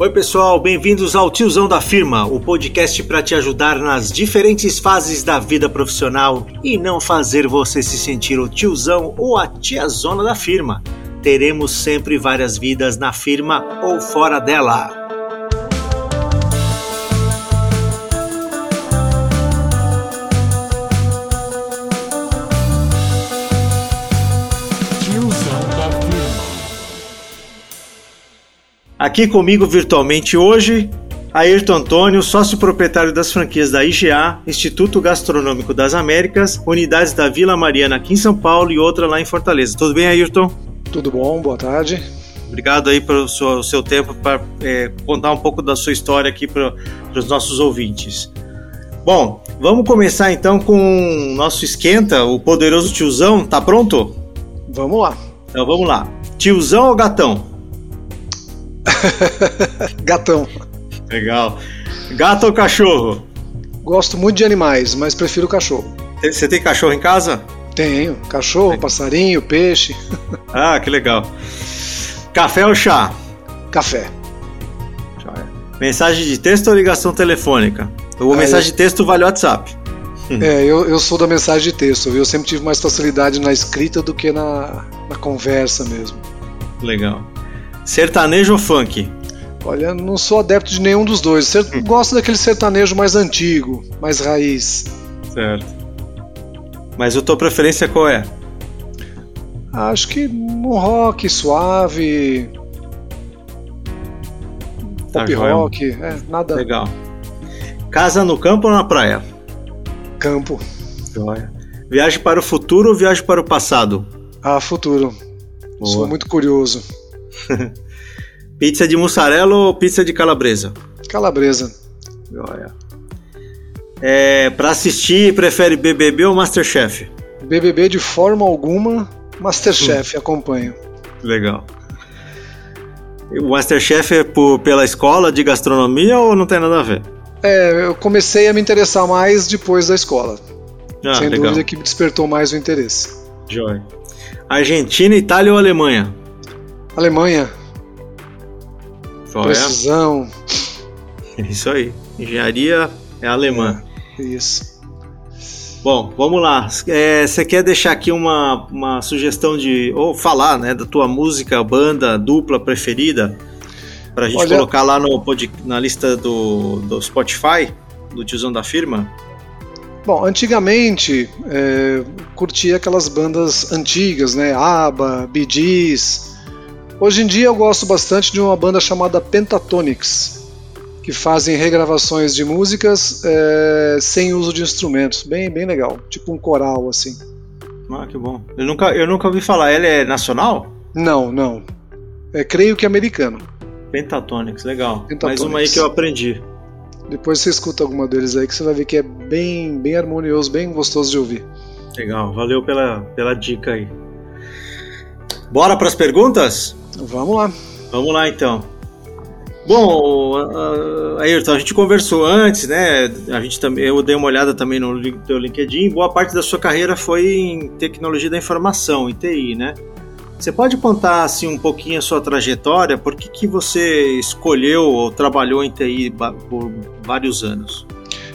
Oi, pessoal, bem-vindos ao Tiozão da Firma, o podcast para te ajudar nas diferentes fases da vida profissional e não fazer você se sentir o tiozão ou a tiazona da firma. Teremos sempre várias vidas na firma ou fora dela. Aqui comigo virtualmente hoje, Ayrton Antônio, sócio proprietário das franquias da IGA, Instituto Gastronômico das Américas, unidades da Vila Mariana aqui em São Paulo e outra lá em Fortaleza. Tudo bem, Ayrton? Tudo bom, boa tarde. Obrigado aí pelo seu, seu tempo para é, contar um pouco da sua história aqui para os nossos ouvintes. Bom, vamos começar então com o nosso esquenta, o poderoso tiozão. Tá pronto? Vamos lá. Então vamos lá. Tiozão ou gatão? Gatão. Legal. Gato ou cachorro? Gosto muito de animais, mas prefiro cachorro. Você tem cachorro em casa? Tenho. Cachorro, passarinho, peixe. Ah, que legal. Café ou chá? Café. Mensagem de texto ou ligação telefônica? Ou mensagem de texto vale WhatsApp? É, eu, eu sou da mensagem de texto, viu? Eu sempre tive mais facilidade na escrita do que na, na conversa mesmo. Legal. Sertanejo ou funk? Olha, não sou adepto de nenhum dos dois. Hum. Gosto daquele sertanejo mais antigo, mais raiz. Certo. Mas a tua preferência qual é? Acho que um rock suave. Tá pop tá rock, é, nada. Legal. Casa no campo ou na praia? Campo. Joia. Viagem para o futuro ou viagem para o passado? Ah, futuro. Boa. Sou muito curioso. pizza de mussarela ou pizza de calabresa? Calabresa. Olha. É, para assistir, prefere BBB ou Masterchef? BBB de forma alguma, Masterchef, hum. acompanho. Legal. O Masterchef é por, pela escola de gastronomia ou não tem nada a ver? É, eu comecei a me interessar mais depois da escola. Ah, Sem legal. dúvida que me despertou mais o interesse. Joia. Argentina, Itália ou Alemanha? Alemanha. Qual Precisão. É? Isso aí. Engenharia é alemã. É, isso. Bom, vamos lá. É, você quer deixar aqui uma, uma sugestão de. ou falar, né, da tua música, banda, dupla preferida? Pra gente Olha... colocar lá no, na lista do, do Spotify, do tiozão da firma? Bom, antigamente é, curtia aquelas bandas antigas, né? ABBA, Bee Gees, Hoje em dia eu gosto bastante de uma banda chamada Pentatonix, que fazem regravações de músicas é, sem uso de instrumentos, bem, bem legal, tipo um coral assim. Ah, que bom. Eu nunca, eu nunca ouvi falar. Ela é nacional? Não, não. É, creio que é americano. Pentatonix, legal. Pentatonix. Mais uma aí que eu aprendi. Depois você escuta alguma deles aí que você vai ver que é bem, bem harmonioso, bem gostoso de ouvir. Legal, valeu pela, pela dica aí. Bora para as perguntas? Vamos lá. Vamos lá então. Bom, Ayrton, a gente conversou antes, né? A gente também, eu dei uma olhada também no teu LinkedIn. Boa parte da sua carreira foi em tecnologia da informação, em TI, né? Você pode contar assim um pouquinho a sua trajetória? Por que, que você escolheu ou trabalhou em TI por vários anos?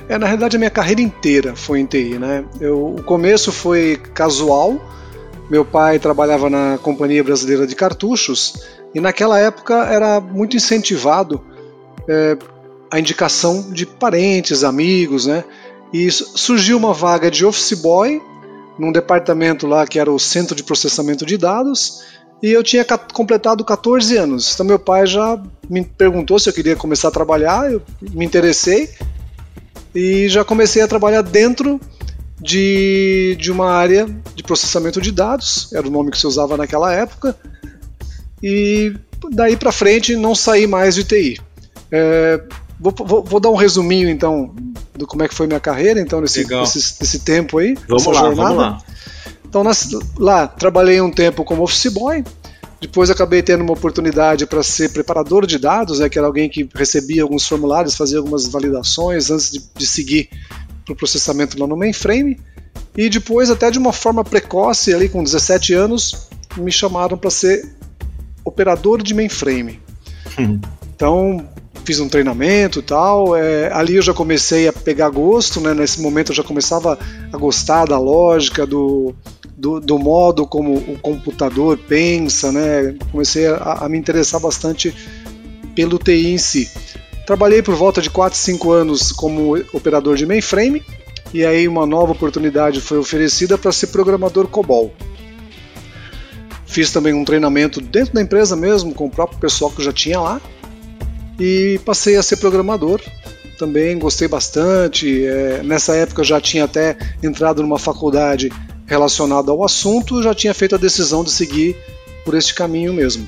É, na realidade a minha carreira inteira foi em TI, né? Eu, o começo foi casual, meu pai trabalhava na Companhia Brasileira de Cartuchos e naquela época era muito incentivado é, a indicação de parentes, amigos, né? E surgiu uma vaga de office boy num departamento lá que era o Centro de Processamento de Dados e eu tinha completado 14 anos. Então meu pai já me perguntou se eu queria começar a trabalhar, eu me interessei e já comecei a trabalhar dentro de, de uma área de processamento de dados, era o nome que se usava naquela época, e daí para frente não saí mais de TI. É, vou, vou, vou, dar um resuminho então do como é que foi minha carreira então nesse, nesse, nesse tempo aí, vamos lá, jornada. Vamos lá. Então nas, lá trabalhei um tempo como office boy, depois acabei tendo uma oportunidade para ser preparador de dados, né, que era alguém que recebia alguns formulários, fazia algumas validações antes de, de seguir para o processamento lá no mainframe. E depois, até de uma forma precoce, ali com 17 anos, me chamaram para ser operador de mainframe. Hum. Então, fiz um treinamento e tal. É, ali eu já comecei a pegar gosto, né? Nesse momento eu já começava a gostar da lógica, do, do, do modo como o computador pensa, né? Comecei a, a, me interessar bastante pelo TI em si. Trabalhei por volta de 4, 5 anos como operador de mainframe e aí uma nova oportunidade foi oferecida para ser programador COBOL. Fiz também um treinamento dentro da empresa mesmo, com o próprio pessoal que já tinha lá, e passei a ser programador. Também gostei bastante. É, nessa época já tinha até entrado numa faculdade relacionada ao assunto, já tinha feito a decisão de seguir por este caminho mesmo.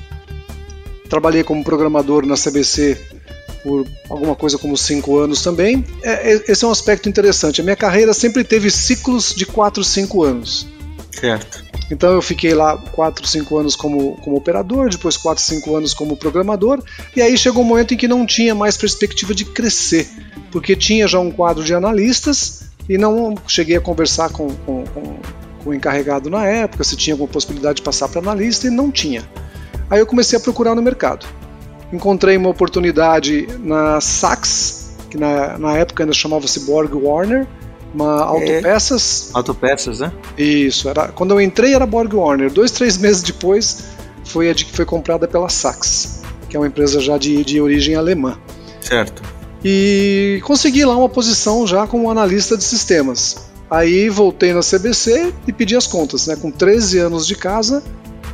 Trabalhei como programador na CBC por alguma coisa como cinco anos também. É, é esse é um aspecto interessante. A minha carreira sempre teve ciclos de 4, 5 anos. Certo. Então eu fiquei lá 4, 5 anos como, como operador, depois 4, 5 anos como programador, e aí chegou um momento em que não tinha mais perspectiva de crescer, porque tinha já um quadro de analistas e não cheguei a conversar com, com, com, com o encarregado na época se tinha alguma possibilidade de passar para analista e não tinha. Aí eu comecei a procurar no mercado. Encontrei uma oportunidade na Saks, que na, na época ainda chamava-se Borg Warner, uma autopeças. É. Autopeças, né? Isso, era, quando eu entrei era Borg Warner. Dois, três meses depois foi a de, foi comprada pela Saks, que é uma empresa já de, de origem alemã. Certo. E consegui lá uma posição já como analista de sistemas. Aí voltei na CBC e pedi as contas, né? Com 13 anos de casa,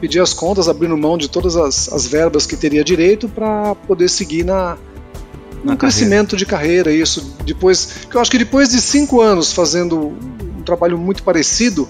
pedi as contas, abrindo mão de todas as, as verbas que teria direito para poder seguir na, um crescimento de carreira, isso. Depois, eu acho que depois de cinco anos fazendo um trabalho muito parecido,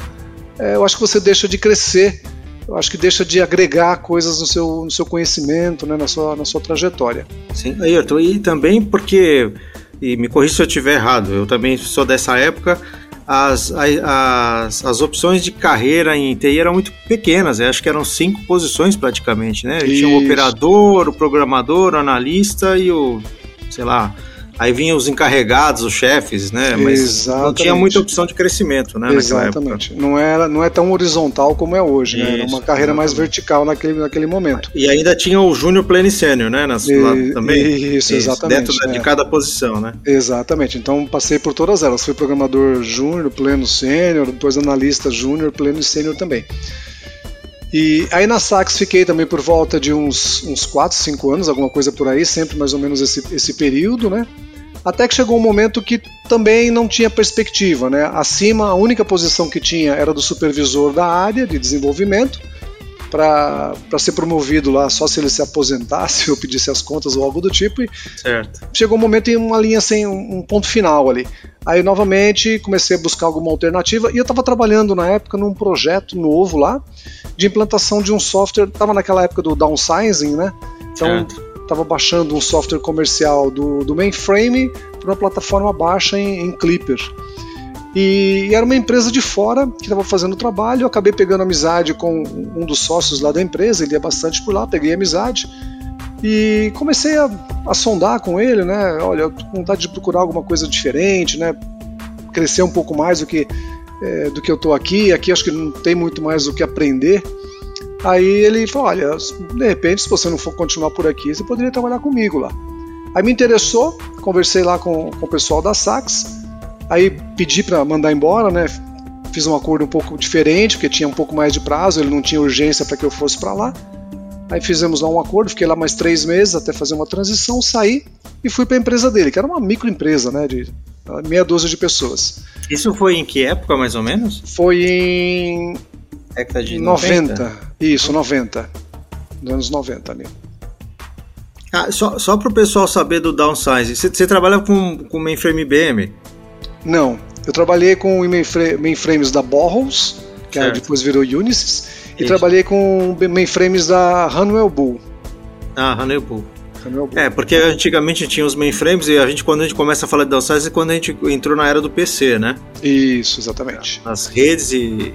é, eu acho que você deixa de crescer, eu acho que deixa de agregar coisas no seu, no seu conhecimento, né, na, sua, na sua trajetória. Sim, Ayrton, e também porque, e me corrija se eu estiver errado, eu também sou dessa época, as, as, as opções de carreira em TI eram muito pequenas, acho que eram cinco posições praticamente, né? Tinha o operador, o programador, o analista e o sei lá, Aí vinham os encarregados, os chefes, né? Mas Exatamente. não tinha muita opção de crescimento, né? Exatamente. Não era, não é tão horizontal como é hoje, Isso, né? Era uma carreira exatamente. mais vertical naquele, naquele momento. E ainda tinha o Júnior Pleno e Sênior, né? Nas, e, lá também. Isso, exatamente. Dentro de é. cada posição, né? Exatamente. Então passei por todas elas. Fui programador Júnior, Pleno, Sênior, depois analista Júnior, Pleno e Sênior também. E aí na Sax fiquei também por volta de uns, uns 4, 5 anos, alguma coisa por aí, sempre mais ou menos esse, esse período, né? Até que chegou um momento que também não tinha perspectiva, né? Acima, a única posição que tinha era do supervisor da área de desenvolvimento, para ser promovido lá só se ele se aposentasse ou pedisse as contas ou algo do tipo. E certo. chegou um momento em uma linha sem um ponto final ali. Aí novamente comecei a buscar alguma alternativa e eu estava trabalhando na época num projeto novo lá de implantação de um software. Estava naquela época do downsizing, né? Então estava baixando um software comercial do, do mainframe para uma plataforma baixa em, em Clipper. E, era uma empresa de fora que estava fazendo o trabalho. Eu acabei pegando amizade com um dos sócios lá da empresa, ele ia bastante por lá, peguei amizade e comecei a, a sondar com ele, né? Olha, eu com vontade de procurar alguma coisa diferente, né? Crescer um pouco mais do que, é, do que eu estou aqui. Aqui acho que não tem muito mais o que aprender. Aí ele falou: Olha, de repente, se você não for continuar por aqui, você poderia trabalhar comigo lá. Aí me interessou, conversei lá com, com o pessoal da Sax Aí pedi para mandar embora, né? Fiz um acordo um pouco diferente, porque tinha um pouco mais de prazo, ele não tinha urgência para que eu fosse para lá. Aí fizemos lá um acordo, fiquei lá mais três meses até fazer uma transição, saí e fui para a empresa dele, que era uma microempresa, né? De meia dúzia de pessoas. Isso foi em que época, mais ou menos? Foi em. Década de 90. 90. Isso, 90. Nos anos 90 ali. Ah, só só para o pessoal saber do downsize, você, você trabalha com, com mainframe IBM? Não. Eu trabalhei com mainframes da Borrows, que depois virou Unisys, e trabalhei com mainframes da Honeywell Bull. Ah, Honeywell Bull. É, porque antigamente tinha os mainframes e a gente, quando a gente começa a falar de downsize, é quando a gente entrou na era do PC, né? Isso, exatamente. As redes e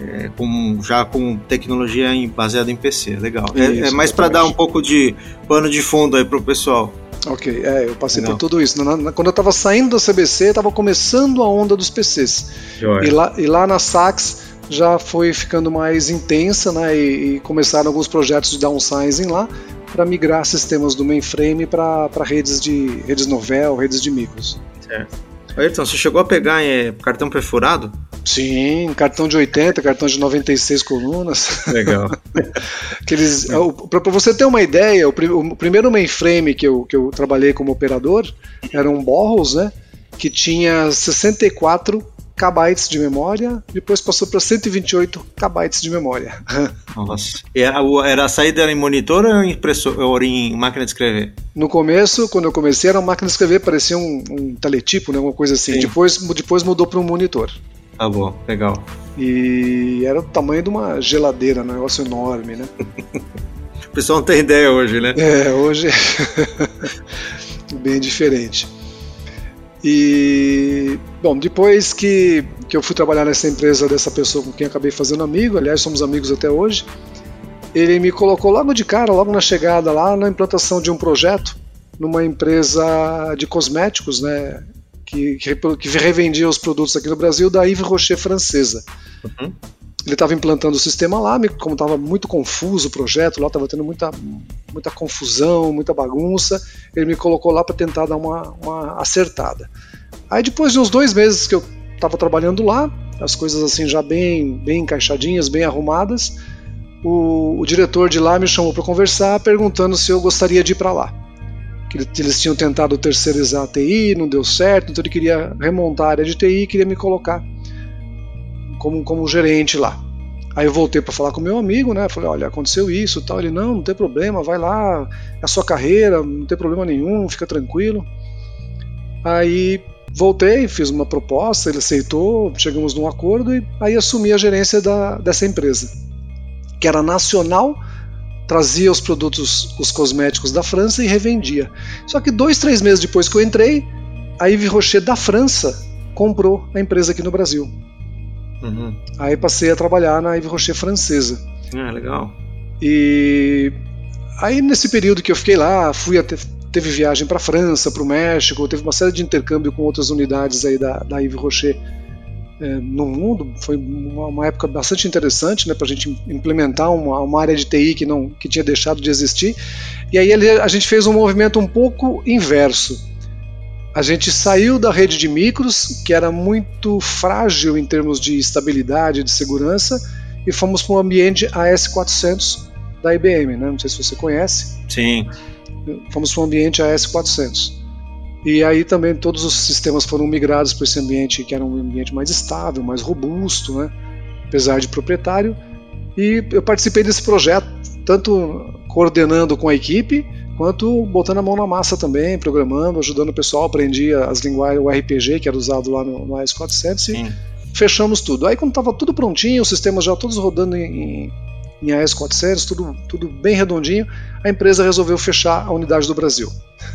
é, com, já com tecnologia em, baseada em PC, legal. Isso, é, é mais para dar um pouco de pano de fundo aí pro pessoal. Ok, é, eu passei Não. por tudo isso. Na, na, quando eu estava saindo da CBC, estava começando a onda dos PCs. E lá, e lá na Sax já foi ficando mais intensa, né? E, e, começaram alguns projetos de downsizing lá. para migrar sistemas do mainframe para redes de redes novel, redes de micros. Certo. Ayrton, você chegou a pegar é, cartão perfurado? Sim, cartão de 80, cartão de 96 colunas. Legal. Aqueles, é. Para você ter uma ideia, o, o, primeiro mainframe que eu, que eu trabalhei como operador era um Borros, né? Que tinha 64 KB de memória, depois passou para 128 KB de memória. Nossa. E era, era a saída em monitor ou em, impressor, ou em máquina de escrever? No começo, quando eu comecei, era uma máquina de escrever, parecia um, um teletipo, né, uma coisa assim. Depois, depois mudou para um monitor. Tá bom, legal. E era o tamanho de uma geladeira, um negócio enorme, né? o pessoal não tem ideia hoje, né? É, hoje é bem diferente. E, bom, depois que, que eu fui trabalhar nessa empresa dessa pessoa com quem acabei fazendo amigo, aliás, somos amigos até hoje, ele me colocou logo de cara, logo na chegada lá, na implantação de um projeto numa empresa de cosméticos, né, que, que, que revendia os produtos aqui no Brasil, da Yves Rocher francesa. Uhum. Ele estava implantando o sistema lá, como estava muito confuso o projeto, lá estava tendo muita, muita confusão, muita bagunça, ele me colocou lá para tentar dar uma, uma acertada. Aí depois de uns dois meses que eu estava trabalhando lá, as coisas assim já bem, bem encaixadinhas, bem arrumadas, o, o diretor de lá me chamou para conversar, perguntando se eu gostaria de ir para lá. Que eles tinham tentado terceirizar a TI, não deu certo, então ele queria remontar a área de TI e queria me colocar como, como gerente lá. Aí eu voltei para falar com meu amigo, né? Falei, olha, aconteceu isso, tal. Ele não, não tem problema, vai lá, é a sua carreira, não tem problema nenhum, fica tranquilo. Aí voltei, fiz uma proposta, ele aceitou, chegamos num acordo e aí assumi a gerência da, dessa empresa, que era nacional, trazia os produtos, os cosméticos da França e revendia. Só que dois, três meses depois que eu entrei, a Yves Rocher da França comprou a empresa aqui no Brasil. Uhum. Aí passei a trabalhar na Yves Rocher francesa. Ah, legal. E aí nesse período que eu fiquei lá, fui até teve viagem para França, para o México, teve uma série de intercâmbio com outras unidades aí da, da Yves Rocher é, no mundo. Foi uma, uma, época bastante interessante, né, para a gente implementar uma, uma, área de TI que não que tinha deixado de existir. E aí a gente fez um movimento um pouco inverso a gente saiu da rede de micros, que era muito frágil em termos de estabilidade, de segurança, e fomos para um ambiente AS400 da IBM, né? não sei se você conhece. Sim. Fomos para um ambiente AS400. E aí também todos os sistemas foram migrados para esse ambiente que era um ambiente mais estável, mais robusto, né? apesar de proprietário. E eu participei desse projeto, tanto coordenando com a equipe, quanto botando a mão na massa também, programando, ajudando o pessoal, aprendi as linguagens, o RPG que era usado lá no, no AS400 e Sim. fechamos tudo. Aí quando estava tudo prontinho, os sistemas já todos rodando em, em, em AS400, tudo, tudo bem redondinho, a empresa resolveu fechar a unidade do Brasil.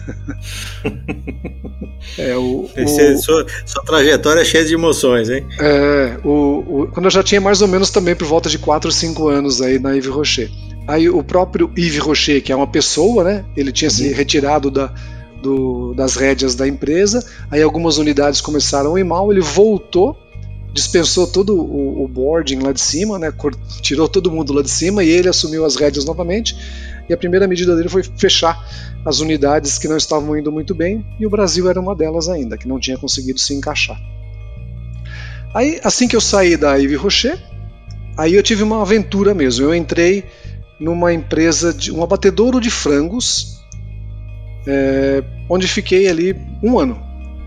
é, o, o sua, sua, trajetória é cheia de emoções, hein? É, o, o, quando eu já tinha mais ou menos também por volta de 4 ou 5 anos aí na Yves Rocher. Aí o próprio Yves Rocher, que é uma pessoa, né? Ele tinha uhum. se retirado da, do, das rédeas da empresa. Aí algumas unidades começaram a ir mal. Ele voltou, dispensou todo o, o boarding lá de cima, né? Tirou todo mundo lá de cima e ele assumiu as rédeas novamente. E a primeira medida dele foi fechar as unidades que não estavam indo muito bem. E o Brasil era uma delas ainda, que não tinha conseguido se encaixar. Aí, assim que eu saí da Yves Rocher, aí eu tive uma aventura mesmo. Eu entrei numa empresa de um abatedouro de frangos, é, onde fiquei ali um ano.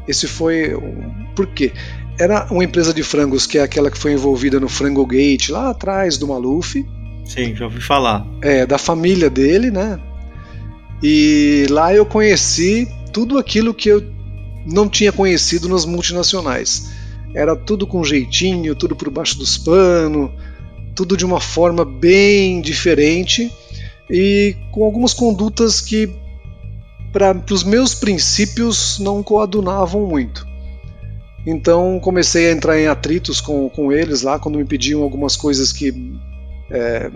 Esse foi por quê? Era uma empresa de frangos que é aquela que foi envolvida no Frango Gate lá atrás do Maluf. Sim, já ouvi falar. É, da família dele, né? E lá eu conheci tudo aquilo que eu não tinha conhecido nas multinacionais. Era tudo com jeitinho, tudo por baixo dos panos, tudo de uma forma bem diferente e com algumas condutas que, para os meus princípios, não coadunavam muito. Então comecei a entrar em atritos com, com eles lá quando me pediam algumas coisas que é,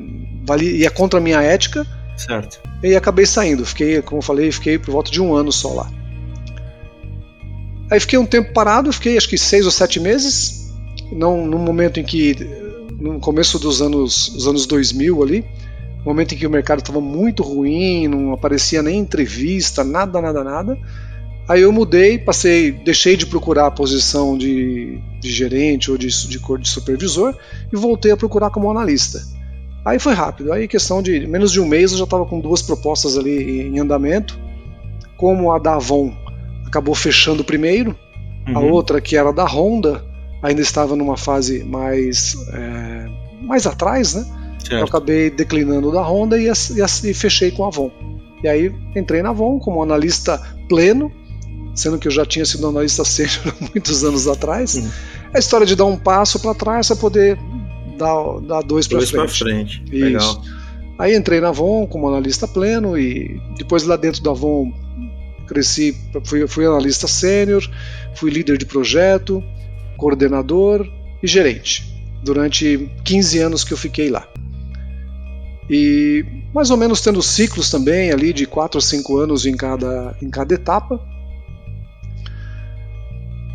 valia, ia contra a minha ética. Certo. E acabei saindo. Fiquei, como eu falei, fiquei por volta de um ano só lá. Aí fiquei um tempo parado, fiquei acho que seis ou sete meses. Não, no momento em que no começo dos anos, dos anos 2000 ali, momento em que o mercado estava muito ruim, não aparecia nem entrevista, nada, nada, nada. Aí eu mudei, passei, deixei de procurar a posição de, de gerente ou de, de, de supervisor e voltei a procurar como analista. Aí foi rápido, aí questão de menos de um mês eu já estava com duas propostas ali em andamento. Como a da Avon acabou fechando primeiro, uhum. a outra que era da Honda ainda estava numa fase mais, é, mais atrás, né? Certo. Eu acabei declinando da Honda e, e, e fechei com a Avon. E aí entrei na Avon como analista pleno, sendo que eu já tinha sido analista sênior muitos anos atrás. Uhum. A história de dar um passo para trás para poder dar, dar dois para frente. Dois frente. Isso. Legal. Aí entrei na Avon como analista pleno e depois lá dentro da Avon cresci, fui, fui analista sênior, fui líder de projeto, coordenador e gerente durante 15 anos que eu fiquei lá. E mais ou menos tendo ciclos também ali de 4 a 5 anos em cada, em cada etapa.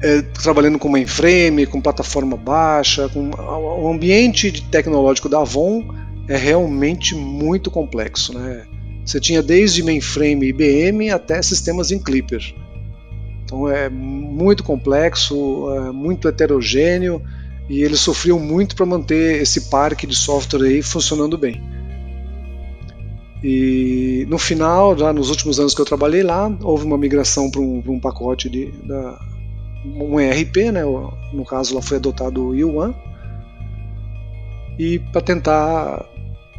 É, trabalhando com mainframe, com plataforma baixa, com o ambiente tecnológico da Avon é realmente muito complexo, né? Você tinha desde mainframe IBM até sistemas em Clipper. Então é muito complexo, é muito heterogêneo e eles sofriam muito para manter esse parque de software aí funcionando bem. E no final, já nos últimos anos que eu trabalhei lá, houve uma migração para um, um, pacote de da, um ERP, né? No caso, lá foi adotado o Yuan. E para tentar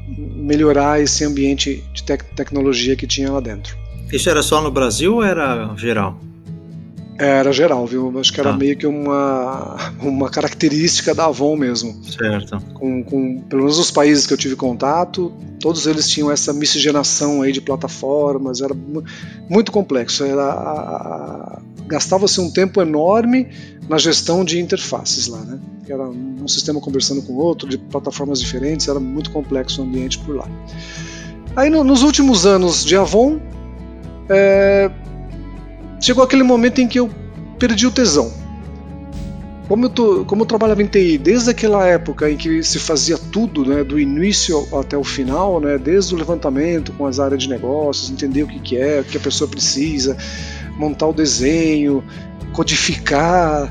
melhorar esse ambiente de tec tecnologia que tinha lá dentro. Isso era só no Brasil ou era geral? Era geral, viu? Acho que era tá. meio que uma, uma característica da Avon mesmo. Certo. Com, com, pelo menos os países que eu tive contato, todos eles tinham essa miscigenação aí de plataformas, era muito complexo. Era gastava-se um tempo enorme na gestão de interfaces lá, né? Era um sistema conversando com outro, de plataformas diferentes, era muito complexo o ambiente por lá. Aí no, nos últimos anos de Avon, é, chegou aquele momento em que eu perdi o tesão. Como eu, tô, como eu trabalhava em TI desde aquela época em que se fazia tudo, né, do início até o final, né, desde o levantamento com as áreas de negócios, entender o que, que é, o que a pessoa precisa, montar o desenho, codificar,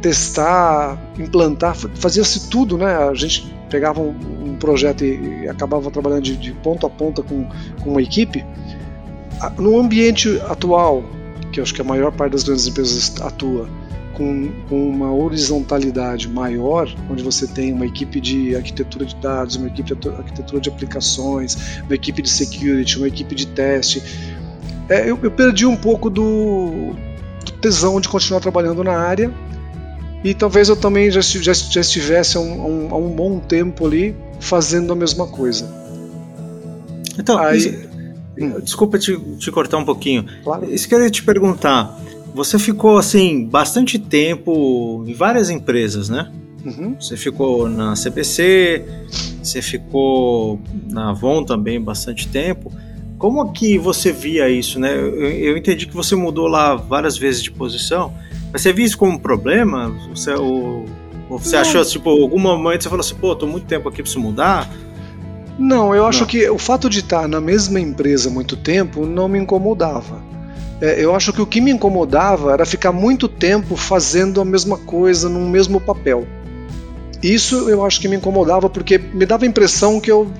testar, implantar, fazia-se tudo, né? A gente pegava um, um projeto e, e, acabava trabalhando de, de ponta a ponta com, com uma equipe. No ambiente atual, que eu acho que a maior parte das grandes empresas atua, com, uma horizontalidade maior, onde você tem uma equipe de arquitetura de dados, uma equipe de arquitetura de aplicações, uma equipe de security, uma equipe de teste. É, eu, eu, perdi um pouco do, do, tesão de continuar trabalhando na área e talvez eu também já, já, já estivesse há um, há um, bom tempo ali fazendo a mesma coisa. Então, Aí, Hum. Desculpa te, te, cortar um pouquinho. Claro. Isso que eu ia te perguntar. Você ficou assim bastante tempo em várias empresas, né? Uhum. Você ficou na CPC, você ficou na Avon também bastante tempo. Como que você via isso, né? Eu, eu, entendi que você mudou lá várias vezes de posição, mas você via isso como um problema? Você, ou, ou você achou, tipo, algum momento você falou assim, pô, tô muito tempo aqui, preciso mudar? Não, eu acho não. que o fato de estar na mesma empresa muito tempo não me incomodava. É, eu acho que o que me incomodava era ficar muito tempo fazendo a mesma coisa num mesmo papel. Isso eu acho que me incomodava porque me dava a impressão que eu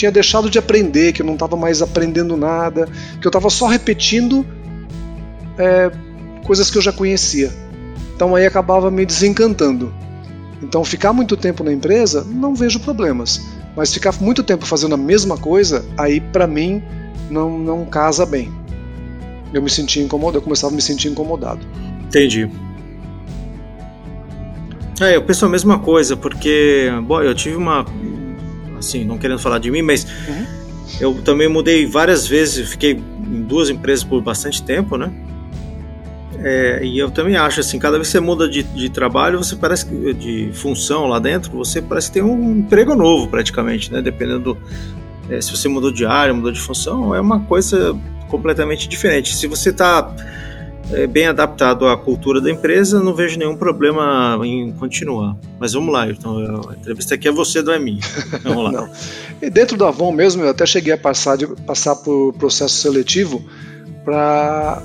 tinha deixado de aprender, que eu não estava mais aprendendo nada, que eu estava só repetindo é, coisas que eu já conhecia. Então aí acabava me desencantando. Então ficar muito tempo na empresa, não vejo problemas. Mas ficar muito tempo fazendo a mesma coisa, aí para mim não, não casa bem. Eu me sentia incomodado, eu começava a me sentir incomodado. Entendi. É, eu penso a mesma coisa, porque, bom, eu tive uma. Assim, não querendo falar de mim, mas uhum. eu também mudei várias vezes, fiquei em duas empresas por bastante tempo, né? É, e eu também acho assim, cada vez que você muda de, de trabalho, você parece que, de função lá dentro, você parece que tem um emprego novo praticamente, né? Dependendo do, é, se você mudou de área, mudou de função, é uma coisa completamente diferente. Se você está é bem adaptado à cultura da empresa, não vejo nenhum problema em continuar. Mas vamos lá, então a entrevista aqui é você, não é minha. Vamos lá. não. E dentro da Avon mesmo, eu até cheguei a passar, de, passar por processo seletivo para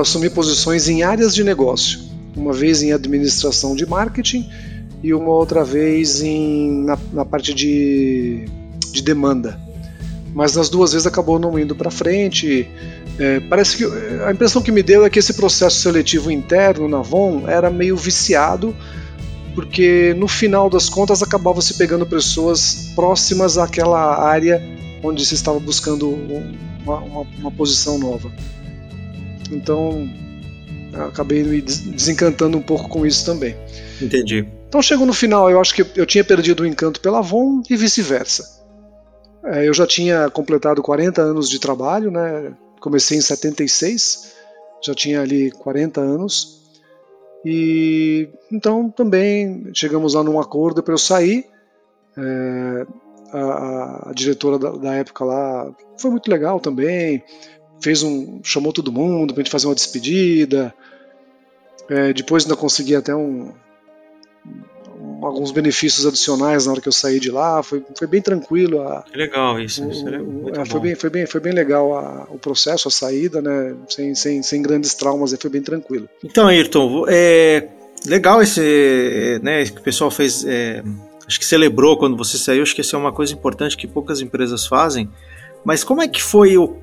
assumir posições em áreas de negócio. Uma vez em administração de marketing e uma outra vez em, na, na parte de, de demanda. Mas nas duas vezes acabou não indo para frente. É, parece que a impressão que me deu é que esse processo seletivo interno na Avon era meio viciado, porque no final das contas acabava se pegando pessoas próximas àquela área onde se estava buscando uma, uma, uma posição nova. Então acabei me desencantando um pouco com isso também. Entendi. Então chegou no final, eu acho que eu tinha perdido o encanto pela Avon e vice-versa. É, eu já tinha completado 40 anos de trabalho, né? Comecei em 76, já tinha ali 40 anos. E então também chegamos lá num acordo para eu sair. É, a, a, diretora da, da, época lá foi muito legal também. Fez um, chamou todo mundo para gente fazer uma despedida. É, depois ainda consegui até um, alguns benefícios adicionais na hora que eu saí de lá. Foi, foi bem tranquilo. A, legal isso. isso é, foi, bem, foi, bem, foi bem legal a, o processo, a saída, né? Sem, sem, sem grandes traumas, foi bem tranquilo. Então, Ayrton, é legal esse, né, que o pessoal fez. É, acho que celebrou quando você saiu. Acho que isso é uma coisa importante que poucas empresas fazem. Mas como é que foi o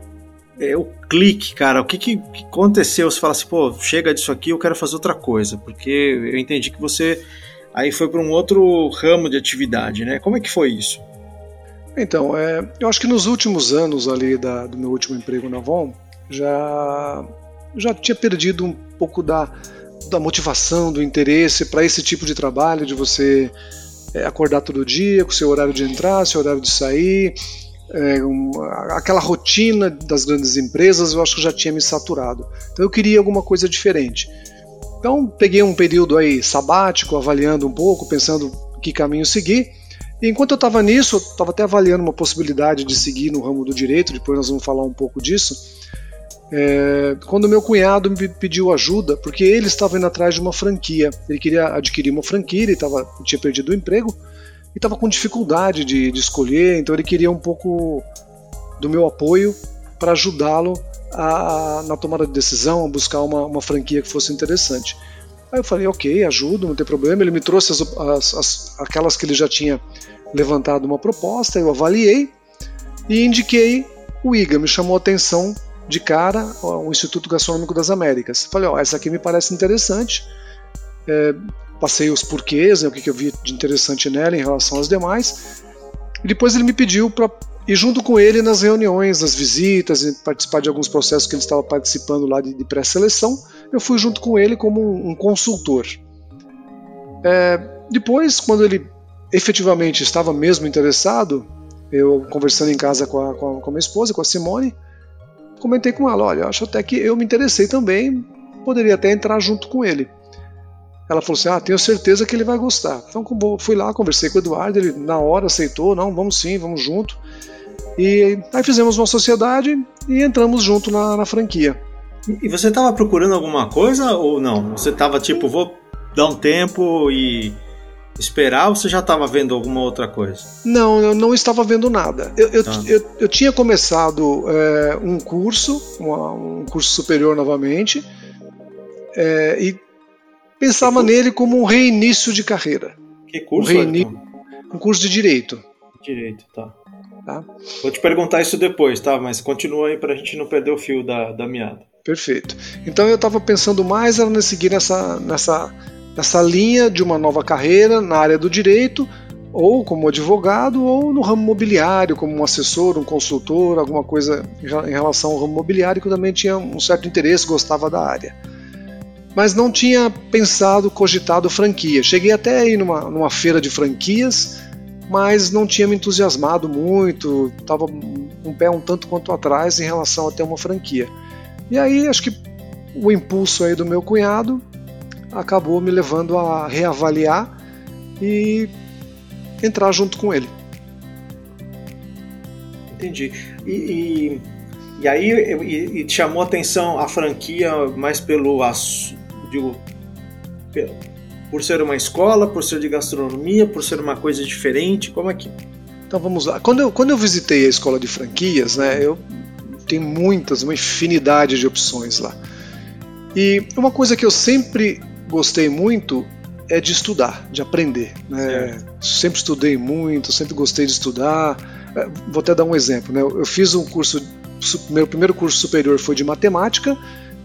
é, o clique, cara, o que, que, aconteceu? Você fala assim, pô, chega disso aqui, eu quero fazer outra coisa, porque eu entendi que você aí foi para um outro ramo de atividade, né? Como é que foi isso? Então, é, eu acho que nos últimos anos ali da, do meu último emprego na Avon, já, já tinha perdido um pouco da, da motivação, do interesse para esse tipo de trabalho, de você é, acordar todo dia com seu horário de entrar, seu horário de sair, é, uma, aquela rotina das grandes empresas, eu acho que já tinha me saturado. Então eu queria alguma coisa diferente. Então peguei um período aí sabático, avaliando um pouco, pensando que caminho seguir. E enquanto eu estava nisso, eu estava até avaliando uma possibilidade de seguir no ramo do direito, depois nós vamos falar um pouco disso. É, quando meu cunhado me pediu ajuda, porque ele estava indo atrás de uma franquia, ele queria adquirir uma franquia, ele, tava, tinha perdido o emprego e estava com dificuldade de, de escolher, então ele queria um pouco do meu apoio para ajudá-lo a, na tomada de decisão, a buscar uma, uma franquia que fosse interessante. Aí eu falei, ok, ajudo, não tem problema. Ele me trouxe as, as, as, aquelas que ele já tinha levantado uma proposta, eu avaliei e indiquei o IGA. Me chamou a atenção de cara o Instituto Gastronômico das Américas. Falei, ó, essa aqui me parece interessante. É, passei os porquês, né, o que, que eu vi de interessante nela em relação às demais. E depois ele me pediu para e junto com ele nas reuniões, nas visitas, participar de alguns processos que ele estava participando lá de, de pré-seleção, eu fui junto com ele como um, um consultor. É, depois, quando ele efetivamente estava mesmo interessado, eu conversando em casa com a, com a, com a minha esposa, com a Simone, comentei com ela, olha, acho até que eu me interessei também, poderia até entrar junto com ele. Ela falou assim: Ah, tenho certeza que ele vai gostar. Então fui lá, conversei com o Eduardo, ele na hora aceitou, não, vamos sim, vamos junto. E aí fizemos uma sociedade e entramos junto na, na franquia. E você estava procurando alguma coisa ou não? Você estava tipo, vou dar um tempo e esperar ou você já estava vendo alguma outra coisa? Não, eu não estava vendo nada. Eu, eu, ah. eu, eu tinha começado é, um curso, uma, um curso superior novamente, é, e pensava nele como um reinício de carreira. Que curso? Um, reini... um curso de direito. Direito, tá. tá. Vou te perguntar isso depois, tá? Mas continua aí pra gente não perder o fio da, da meada. Perfeito. Então eu estava pensando mais era seguir nessa, nessa, nessa linha de uma nova carreira na área do direito, ou como advogado, ou no ramo mobiliário, como um assessor, um consultor, alguma coisa em relação ao ramo mobiliário, que eu também tinha um certo interesse, gostava da área mas não tinha pensado, cogitado franquia. Cheguei até aí numa, numa feira de franquias, mas não tinha me entusiasmado muito, estava um pé um tanto quanto atrás em relação a ter uma franquia. E aí acho que o impulso aí do meu cunhado acabou me levando a reavaliar e entrar junto com ele. Entendi. E, e E aí e, e chamou atenção a franquia mais pelo digo, por ser uma escola, por ser de gastronomia, por ser uma coisa diferente, como é que então vamos lá. Quando eu, quando eu visitei a escola de franquias, né, eu tenho muitas, uma infinidade de opções lá. E uma coisa que eu sempre gostei muito é de estudar, de aprender. Né? Sempre estudei muito, sempre gostei de estudar. É, vou até dar um exemplo. Né? Eu fiz um curso, meu primeiro curso superior foi de matemática,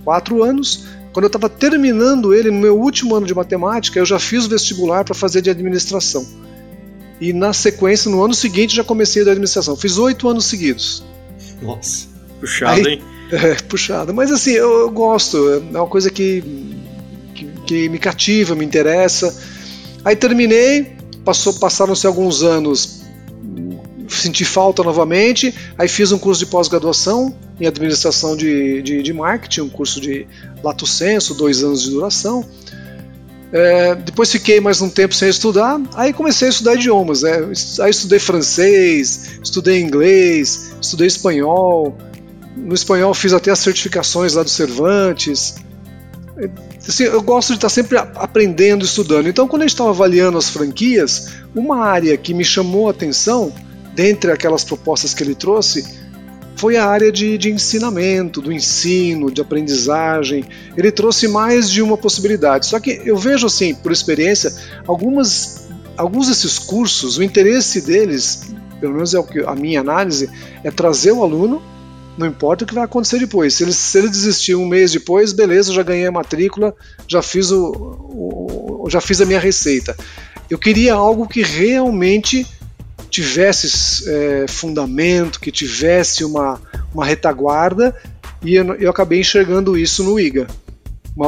quatro anos. Quando eu estava terminando ele, no meu último ano de matemática, eu já fiz o vestibular para fazer de administração. E na sequência, no ano seguinte, já comecei da administração. Fiz oito anos seguidos. Nossa, puxado, Aí, hein? É, puxado. Mas assim, eu, eu, gosto, é uma coisa que, que, que, me cativa, me interessa. Aí terminei, passou, passaram-se alguns anos, senti falta novamente. Aí fiz um curso de pós-graduação em administração de, de, de marketing, um curso de lato senso, dois anos de duração. É, depois fiquei mais um tempo sem estudar, aí comecei a estudar idiomas. Né? Aí estudei francês, estudei inglês, estudei espanhol. No espanhol fiz até as certificações lá do Cervantes. Assim, eu gosto de estar sempre aprendendo, estudando. Então, quando a gente estava avaliando as franquias, uma área que me chamou a atenção, dentre aquelas propostas que ele trouxe, foi a área de, de ensinamento, do ensino, de aprendizagem. Ele trouxe mais de uma possibilidade. Só que eu vejo, assim, por experiência, algumas, alguns desses cursos, o interesse deles, pelo menos é o que a minha análise, é trazer o aluno não importa o que vai acontecer depois. Se ele, se ele desistir um mês depois, beleza, já ganhei a matrícula, já fiz, o, o, já fiz a minha receita. Eu queria algo que realmente tivesse é, fundamento, que tivesse uma, uma retaguarda, e eu, eu acabei enxergando isso no IGA.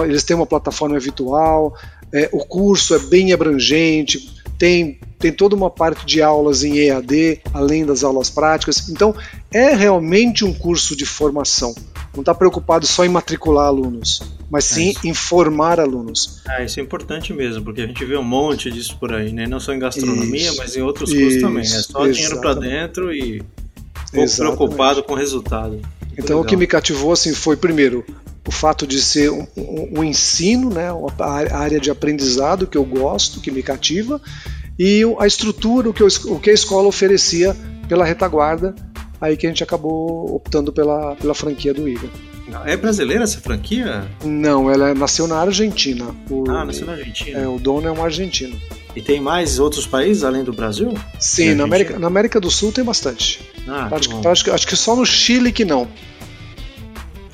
Eles têm uma plataforma virtual, é, o curso é bem abrangente, tem, tem toda uma parte de aulas em EAD, além das aulas práticas. Então, é realmente um curso de formação. Não está preocupado só em matricular alunos mas sim é informar alunos. Ah, isso é importante mesmo, porque a gente vê um monte disso por aí, né? Não só em gastronomia, isso, mas em outros cursos isso, também. É só exatamente. dinheiro para dentro e pouco exatamente. preocupado com o resultado. Muito então legal. o que me cativou assim foi primeiro o fato de ser um, um, um ensino, né, a área de aprendizado que eu gosto, que me cativa, e a estrutura, o que, eu, o que a escola oferecia pela retaguarda, aí que a gente acabou optando pela, pela franquia do IGA. É brasileira essa franquia? Não, ela nasceu na Argentina. O, ah, nasceu na Argentina. É, o dono é um argentino. E tem mais outros países além do Brasil? Sim, na América, na América do Sul tem bastante. Ah, acho, acho, acho que só no Chile que não.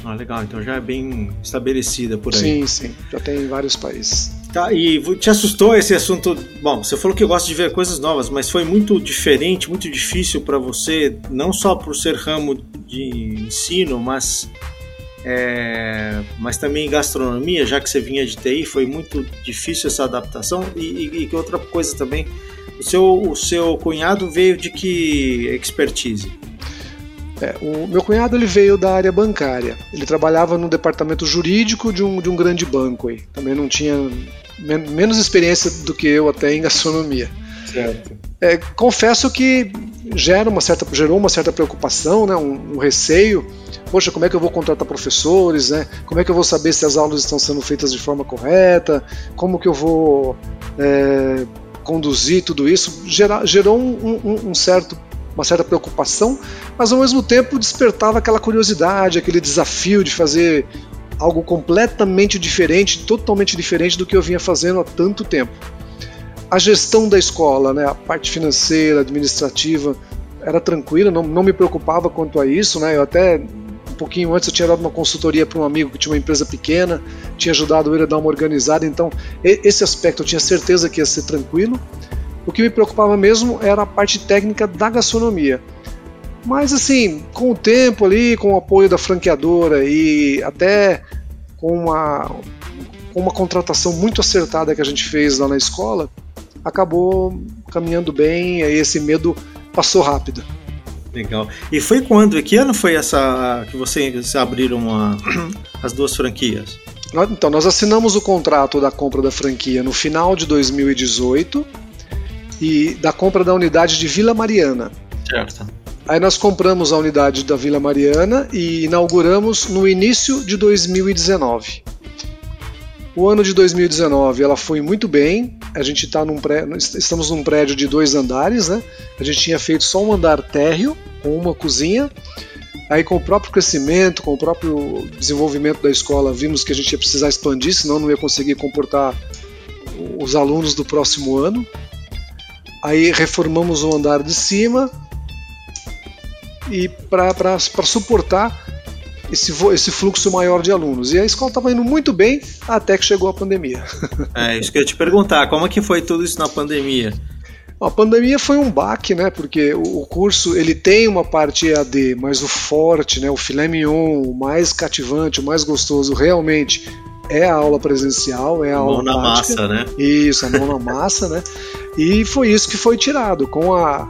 Ah, legal, então já é bem estabelecida por aí. Sim, sim, já tem em vários países. Tá, e te assustou esse assunto? Bom, você falou que gosta de ver coisas novas, mas foi muito diferente, muito difícil para você, não só por ser ramo de ensino, mas é, mas também em gastronomia, já que você vinha de TI, foi muito difícil essa adaptação. E, e, outra coisa também, o seu, o seu cunhado veio de que expertise? É, o meu cunhado ele veio da área bancária. Ele trabalhava no departamento jurídico de um, de um grande banco. Aí. Também não tinha men menos experiência do que eu até em gastronomia. Certo. É, confesso que gera uma certa, gerou uma certa preocupação, né, um, um, receio. Poxa, como é que eu vou contratar professores? Né? Como é que eu vou saber se as aulas estão sendo feitas de forma correta? Como que eu vou é, conduzir tudo isso? Gera, gerou um, um, um certo uma certa preocupação, mas ao mesmo tempo despertava aquela curiosidade, aquele desafio de fazer algo completamente diferente, totalmente diferente do que eu vinha fazendo há tanto tempo a gestão da escola, né, a parte financeira, administrativa, era tranquila, não, não me preocupava quanto a isso, né, eu até um pouquinho antes eu tinha dado uma consultoria para um amigo que tinha uma empresa pequena, tinha ajudado ele a dar uma organizada, então esse aspecto eu tinha certeza que ia ser tranquilo. O que me preocupava mesmo era a parte técnica da gastronomia. Mas assim, com o tempo ali, com o apoio da franqueadora e até com uma, com uma contratação muito acertada que a gente fez lá na escola, acabou caminhando bem, aí esse medo passou rápido. Legal. E foi quando? Que ano foi essa que vocês abriram a, as duas franquias? Então, nós assinamos o contrato da compra da franquia no final de 2018 e da compra da unidade de Vila Mariana. Certo. Aí nós compramos a unidade da Vila Mariana e inauguramos no início de 2019. O ano de 2019 ela foi muito bem. A gente tá num pré... estamos num prédio de dois andares, né? A gente tinha feito só um andar térreo com uma cozinha. Aí com o próprio crescimento, com o próprio desenvolvimento da escola, vimos que a gente ia precisar expandir, senão não ia conseguir comportar os alunos do próximo ano. Aí reformamos o andar de cima e para suportar esse, esse fluxo maior de alunos. E a escola estava indo muito bem até que chegou a pandemia. É, isso que eu ia te perguntar, como é que foi tudo isso na pandemia? A pandemia foi um baque, né? Porque o curso ele tem uma parte EAD, mas o forte, né? O filé mignon, o mais cativante, o mais gostoso, realmente é a aula presencial, é a, a aula mão na massa, né? Isso, a mão na massa, né? E foi isso que foi tirado com a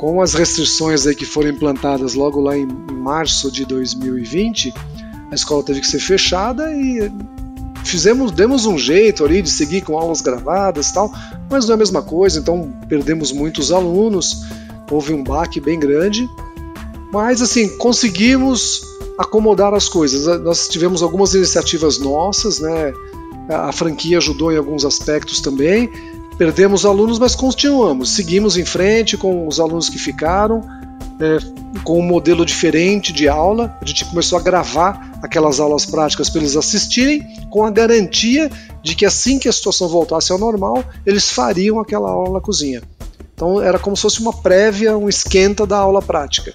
com as restrições aí que foram implantadas logo lá em março de 2020, a escola teve que ser fechada e fizemos, demos um jeito ali de seguir com aulas gravadas tal, mas não é a mesma coisa, então perdemos muitos alunos, houve um baque bem grande, mas assim, conseguimos acomodar as coisas. Nós tivemos algumas iniciativas nossas, né? A franquia ajudou em alguns aspectos também, perdemos alunos, mas continuamos, seguimos em frente com os alunos que ficaram, é, com um modelo diferente de aula. A gente começou a gravar aquelas aulas práticas para eles assistirem, com a garantia de que assim que a situação voltasse ao normal, eles fariam aquela aula na cozinha. Então era como se fosse uma prévia, um esquenta da aula prática.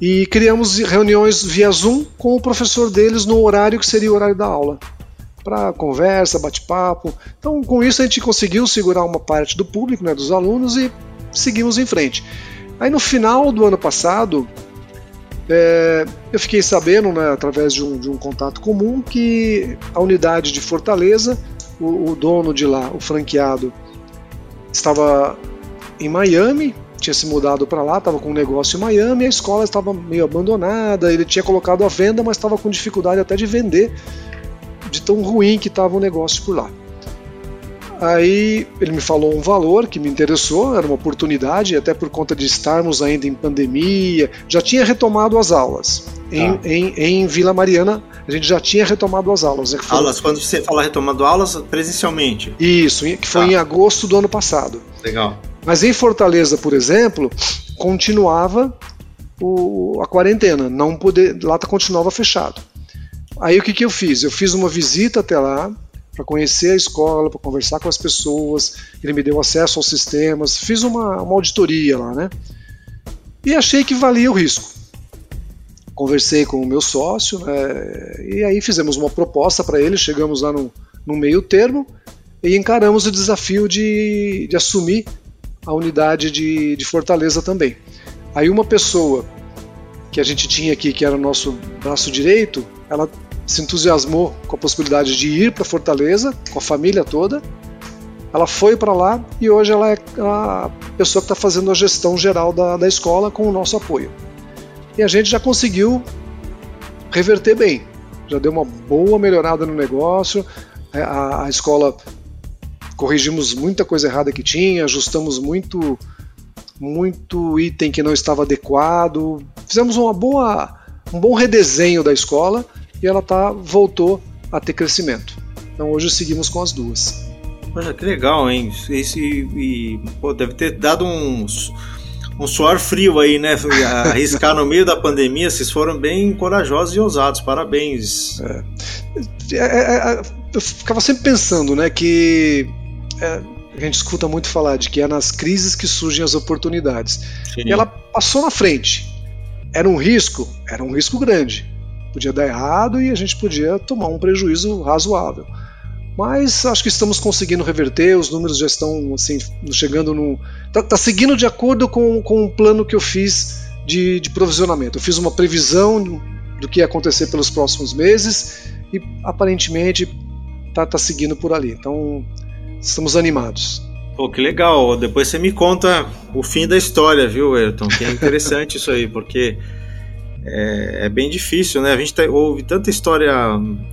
E criamos reuniões via Zoom com o professor deles no horário que seria o horário da aula para conversa, bate-papo. Então, com isso, a gente conseguiu segurar uma parte do público, né, dos alunos, e seguimos em frente. Aí, no final do ano passado, é, eu fiquei sabendo, né, através de um, de um, contato comum, que a unidade de Fortaleza, o, o dono de lá, o franqueado, estava em Miami, tinha se mudado para lá, estava com um negócio em Miami, a escola estava meio abandonada, ele tinha colocado à venda, mas estava com dificuldade até de vender de tão ruim que estava o negócio por lá. Aí ele me falou um valor que me interessou, era uma oportunidade, até por conta de estarmos ainda em pandemia, já tinha retomado as aulas. Em, ah. em, em, Vila Mariana, a gente já tinha retomado as aulas. Né, foi... Aulas, quando você fala retomado aulas, presencialmente? Isso, que foi ah. em agosto do ano passado. Legal. Mas em Fortaleza, por exemplo, continuava o, a quarentena, não poder, lá continuava fechado. Aí o que, que eu fiz? Eu fiz uma visita até lá para conhecer a escola, para conversar com as pessoas. Ele me deu acesso aos sistemas, fiz uma, uma auditoria lá, né? E achei que valia o risco. Conversei com o meu sócio né, e aí fizemos uma proposta para ele. Chegamos lá no, no meio termo e encaramos o desafio de, de assumir a unidade de, de Fortaleza também. Aí uma pessoa que a gente tinha aqui, que era o nosso braço direito, ela se entusiasmou com a possibilidade de ir para Fortaleza com a família toda. Ela foi para lá e hoje ela é a pessoa que está fazendo a gestão geral da, da escola com o nosso apoio. E a gente já conseguiu reverter bem, já deu uma boa melhorada no negócio. É, a, a escola corrigimos muita coisa errada que tinha, ajustamos muito muito item que não estava adequado. Fizemos uma boa, um bom redesenho da escola e ela tá, voltou a ter crescimento. Então hoje seguimos com as duas. Poxa, que legal, hein? Esse, e, pô, deve ter dado uns, um suor frio aí, né? Arriscar no meio da pandemia, vocês foram bem corajosos e ousados, parabéns. É. É, é, é eu ficava sempre pensando, né, que é, a gente escuta muito falar de que é nas crises que surgem as oportunidades. Sim. E ela passou na frente. Era um risco? Era um risco grande podia dar errado e a gente podia tomar um prejuízo razoável. Mas acho que estamos conseguindo reverter, os números já estão assim, chegando no. Tá, tá seguindo de acordo com, com o plano que eu fiz de, de provisionamento. Eu fiz uma previsão do que ia acontecer pelos próximos meses e aparentemente tá, tá seguindo por ali. Então estamos animados. Pô, que legal. Depois você me conta o fim da história, viu, Ayrton? Que é interessante isso aí, porque é, é, bem difícil, né? A gente tá, ouve tanta história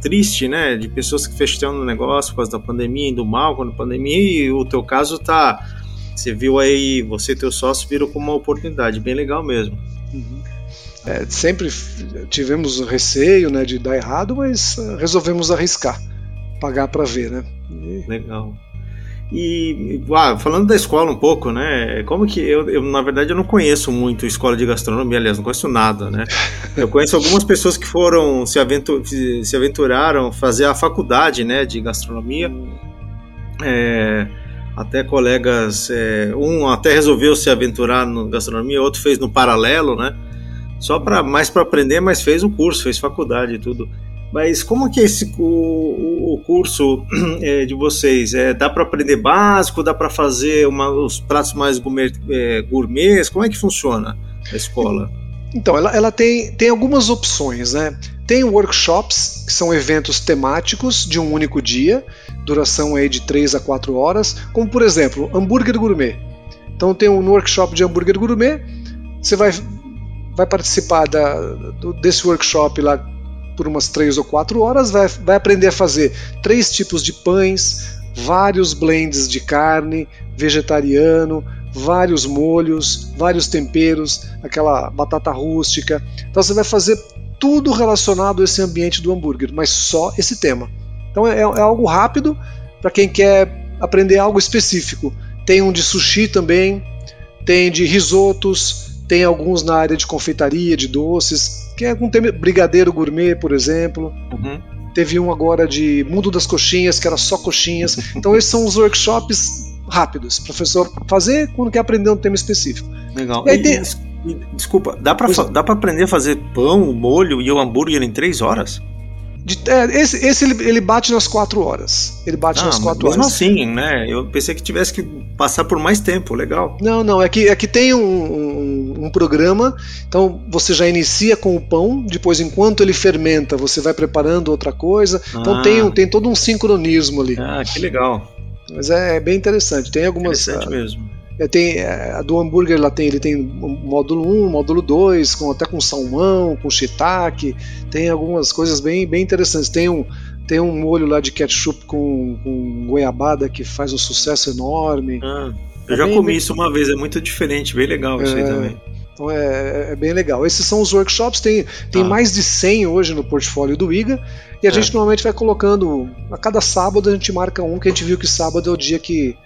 triste, né? De pessoas que fecharam o negócio por causa da pandemia, indo mal com a pandemia, e o teu caso tá, você viu aí, você e teu sócio viram como uma oportunidade, bem legal mesmo. Uhum. É, sempre tivemos receio né, de dar errado, mas uh, resolvemos arriscar, pagar para ver, né? E... Legal. E ah, falando da escola um pouco, né? Como que eu, eu, na verdade, eu não conheço muito escola de gastronomia, aliás, não conheço nada, né? Eu conheço algumas pessoas que foram se, aventur, se aventuraram fazer a faculdade, né, de gastronomia. É, até colegas, é, um até resolveu se aventurar no gastronomia, outro fez no paralelo, né? Só para mais para aprender, mas fez o curso, fez faculdade e tudo. Mas como que esse o, o curso é, de vocês? É, dá para aprender básico? Dá para fazer uma, os pratos mais gourmet, é, gourmets? Como é que funciona a escola? Então, ela, ela tem, tem algumas opções, né? Tem workshops, que são eventos temáticos de um único dia, duração aí de 3 a 4 horas, como por exemplo, hambúrguer gourmet. Então tem um workshop de hambúrguer gourmet, você vai, vai participar da, do, desse workshop lá por umas três ou quatro horas, vai, vai aprender a fazer três tipos de pães, vários blends de carne, vegetariano, vários molhos, vários temperos, aquela batata rústica. Então você vai fazer tudo relacionado a esse ambiente do hambúrguer, mas só esse tema. Então é, é algo rápido para quem quer aprender algo específico. Tem um de sushi também, tem de risotos, tem alguns na área de confeitaria, de doces, que é um tema, brigadeiro gourmet, por exemplo. Uhum. Teve um agora de mundo das coxinhas, que era só coxinhas. Então esses são os workshops rápidos, professor fazer quando quer aprender um tema específico. Legal. E aí tem... Desculpa, dá para dá para aprender a fazer pão, o molho e o hambúrguer em três horas? De, é, esse, esse ele, ele, bate nas quatro horas. Ele bate ah, nas quatro mesmo horas. Mesmo assim, né? Eu pensei que tivesse que passar por mais tempo. Legal. Não, não. É que, é que tem um, um, um, programa. Então você já inicia com o pão. Depois, enquanto ele fermenta, você vai preparando outra coisa. Então ah. tem, tem todo um sincronismo ali. Ah, que legal. Mas é, é bem interessante. Tem algumas. Interessante uh, mesmo. É, tem, é, a do hambúrguer ela tem, ele tem módulo 1, módulo 2, com, até com salmão, com shiitake, tem algumas coisas bem, bem interessantes. Tem um, tem um molho lá de ketchup com, com goiabada que faz um sucesso enorme. Ah, eu é já bem, comi bem... isso uma vez, é muito diferente, bem legal isso aí é, também. Então é, é, bem legal. Esses são os workshops, tem, tem ah. mais de 100 hoje no portfólio do IGA, e a é. gente normalmente vai colocando, a cada sábado a gente marca um, que a gente viu que sábado é o dia que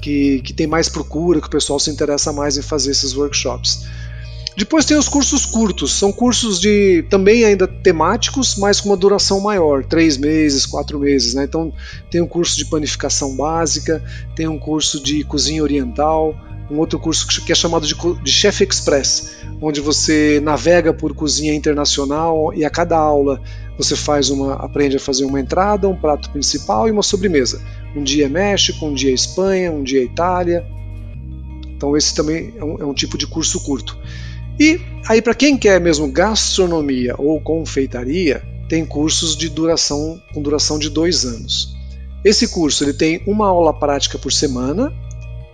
que, que tem mais procura, que o pessoal se interessa mais em fazer esses workshops. Depois tem os cursos curtos, são cursos de também ainda temáticos, mas com uma duração maior, três meses, quatro meses. Né? Então tem um curso de panificação básica, tem um curso de cozinha oriental, um outro curso que é chamado de, de Chef Express, onde você navega por cozinha internacional e a cada aula você faz uma, aprende a fazer uma entrada, um prato principal e uma sobremesa. Um dia é México, um dia é Espanha, um dia é Itália. Então esse também é um, é um tipo de curso curto. E aí para quem quer mesmo gastronomia ou confeitaria, tem cursos de duração com duração de dois anos. Esse curso ele tem uma aula prática por semana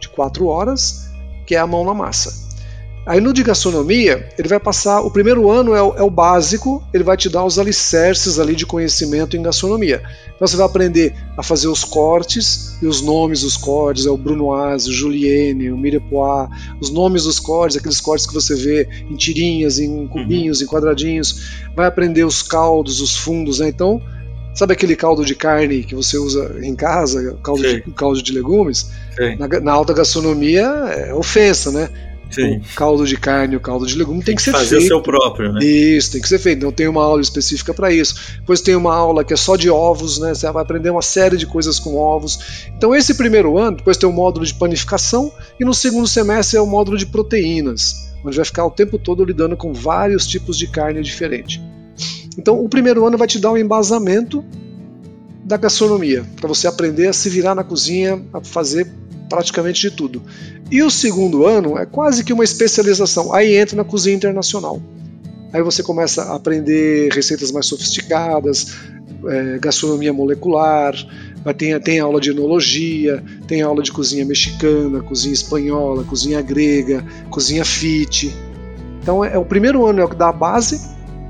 de quatro horas, que é a mão na massa. Aí no de gastronomia, ele vai passar. O primeiro ano é o, é o, básico, ele vai te dar os alicerces ali de conhecimento em gastronomia. Então você vai aprender a fazer os cortes e os nomes dos cortes, é o Brunoise, o Julienne, o Mirepoix, os nomes dos cortes, aqueles cortes que você vê em tirinhas, em cubinhos, uhum. em quadradinhos. Vai aprender os caldos, os fundos, né? Então, sabe aquele caldo de carne que você usa em casa, caldo, de, caldo de legumes? Na, na alta gastronomia é ofensa, né? Sim. o caldo de carne, o caldo de legume tem, tem que, que, ser fazer feito. Fazer o seu próprio, né? Isso, tem que ser feito. Então tem uma aula específica para isso. Depois tem uma aula que é só de ovos, né? Você vai aprender uma série de coisas com ovos. Então esse primeiro ano, depois tem o um módulo de panificação e no segundo semestre é o módulo de proteínas, onde vai ficar o tempo todo lidando com vários tipos de carne diferente. Então o primeiro ano vai te dar um embasamento da gastronomia, para você aprender a se virar na cozinha, a fazer praticamente de tudo. E o segundo ano é quase que uma especialização. Aí entra na cozinha internacional. Aí você começa a aprender receitas mais sofisticadas, é, gastronomia molecular, ter, tem aula de enologia, tem aula de cozinha mexicana, cozinha espanhola, cozinha grega, cozinha fit. Então é, é o primeiro ano é o que dá a base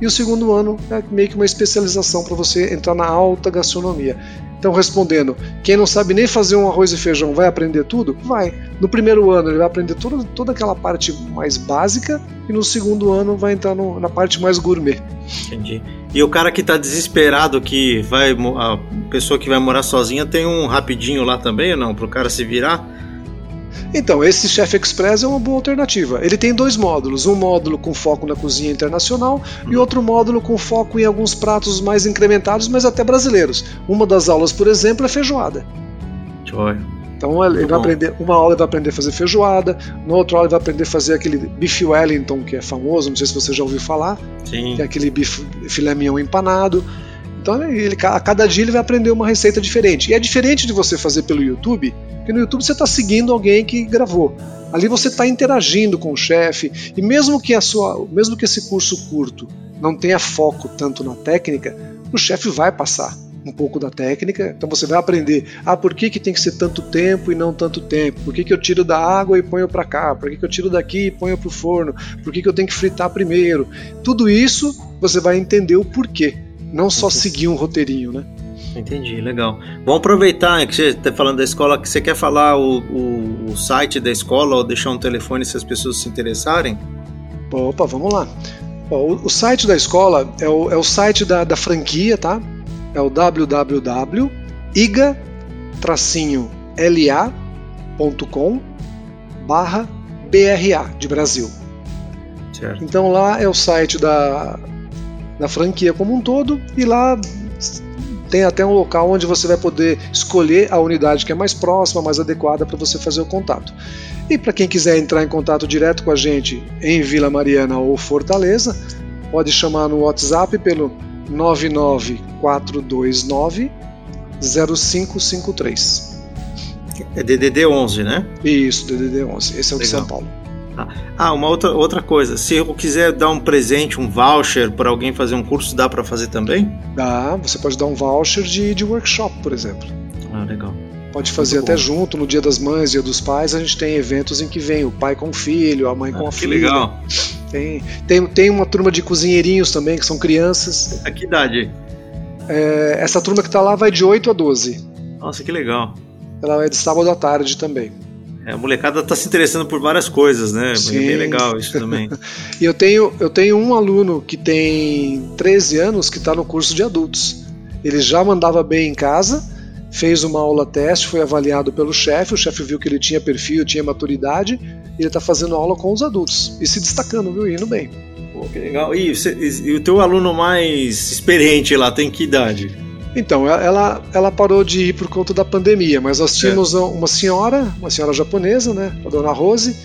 e o segundo ano é meio que uma especialização para você entrar na alta gastronomia. Então, respondendo, quem não sabe nem fazer um arroz e feijão vai aprender tudo? Vai. No primeiro ano ele vai aprender toda, toda aquela parte mais básica e no segundo ano vai entrar no, na parte mais gourmet. Entendi. E o cara que está desesperado, que vai. A pessoa que vai morar sozinha tem um rapidinho lá também ou não? Para o cara se virar? Então, esse Chef Express é uma boa alternativa. Ele tem dois módulos: um módulo com foco na cozinha internacional e outro módulo com foco em alguns pratos mais incrementados, mas até brasileiros. Uma das aulas, por exemplo, é feijoada. Joia. Então ele vai aprender, uma aula ele vai aprender a fazer feijoada, na outra aula ele vai aprender a fazer aquele bife Wellington, que é famoso, não sei se você já ouviu falar. Sim. Que é aquele bife filé mignon empanado. Então ele, a cada dia ele vai aprender uma receita diferente. E é diferente de você fazer pelo YouTube, porque no YouTube você está seguindo alguém que gravou. Ali você está interagindo com o chefe. E mesmo que a sua, mesmo que esse curso curto não tenha foco tanto na técnica, o chefe vai passar um pouco da técnica. Então você vai aprender, ah, por que, que tem que ser tanto tempo e não tanto tempo? Por que, que eu tiro da água e ponho para cá? Por que, que eu tiro daqui e ponho para o forno? Por que, que eu tenho que fritar primeiro? Tudo isso você vai entender o porquê não só seguir um roteirinho, né? Entendi, legal. Vamos aproveitar que você está falando da escola, que você quer falar o, o, o, site da escola ou deixar um telefone se as pessoas se interessarem? Opa, vamos lá. O, o site da escola é o, é o site da, da franquia, tá? É o www.iga-la.com barra BRA de Brasil. Certo. Então lá é o site da, na franquia como um todo e lá tem até um local onde você vai poder escolher a unidade que é mais próxima, mais adequada para você fazer o contato. E para quem quiser entrar em contato direto com a gente em Vila Mariana ou Fortaleza, pode chamar no WhatsApp pelo 99429 0553. É DDD 11, né? Isso, DDD 11. Esse é o Legal. de São Paulo. Tá. Ah, uma outra, outra coisa. Se eu quiser dar um presente, um voucher para alguém fazer um curso, dá para fazer também? Dá. Você pode dar um voucher de, de workshop, por exemplo. Ah, legal. Pode fazer Muito até bom. junto, no Dia das Mães, Dia dos Pais, a gente tem eventos em que vem o pai com o filho, a mãe ah, com a filha. Que legal. Tem, tem, tem uma turma de cozinheirinhos também, que são crianças. A que idade? É, essa turma que está lá vai de 8 a 12. Nossa, que legal. Ela é de sábado à tarde também. É, a molecada está se interessando por várias coisas, né? Sim. É bem legal isso também. e eu tenho, eu tenho um aluno que tem 13 anos que está no curso de adultos. Ele já mandava bem em casa, fez uma aula teste, foi avaliado pelo chefe, o chefe viu que ele tinha perfil, tinha maturidade, e ele está fazendo aula com os adultos. E se destacando, viu? Indo bem. Pô, que legal. E, você, e o teu aluno mais experiente lá tem que idade? Então, ela, ela parou de ir por conta da pandemia, mas nós tínhamos é. uma senhora, uma senhora japonesa, né, a dona Rose,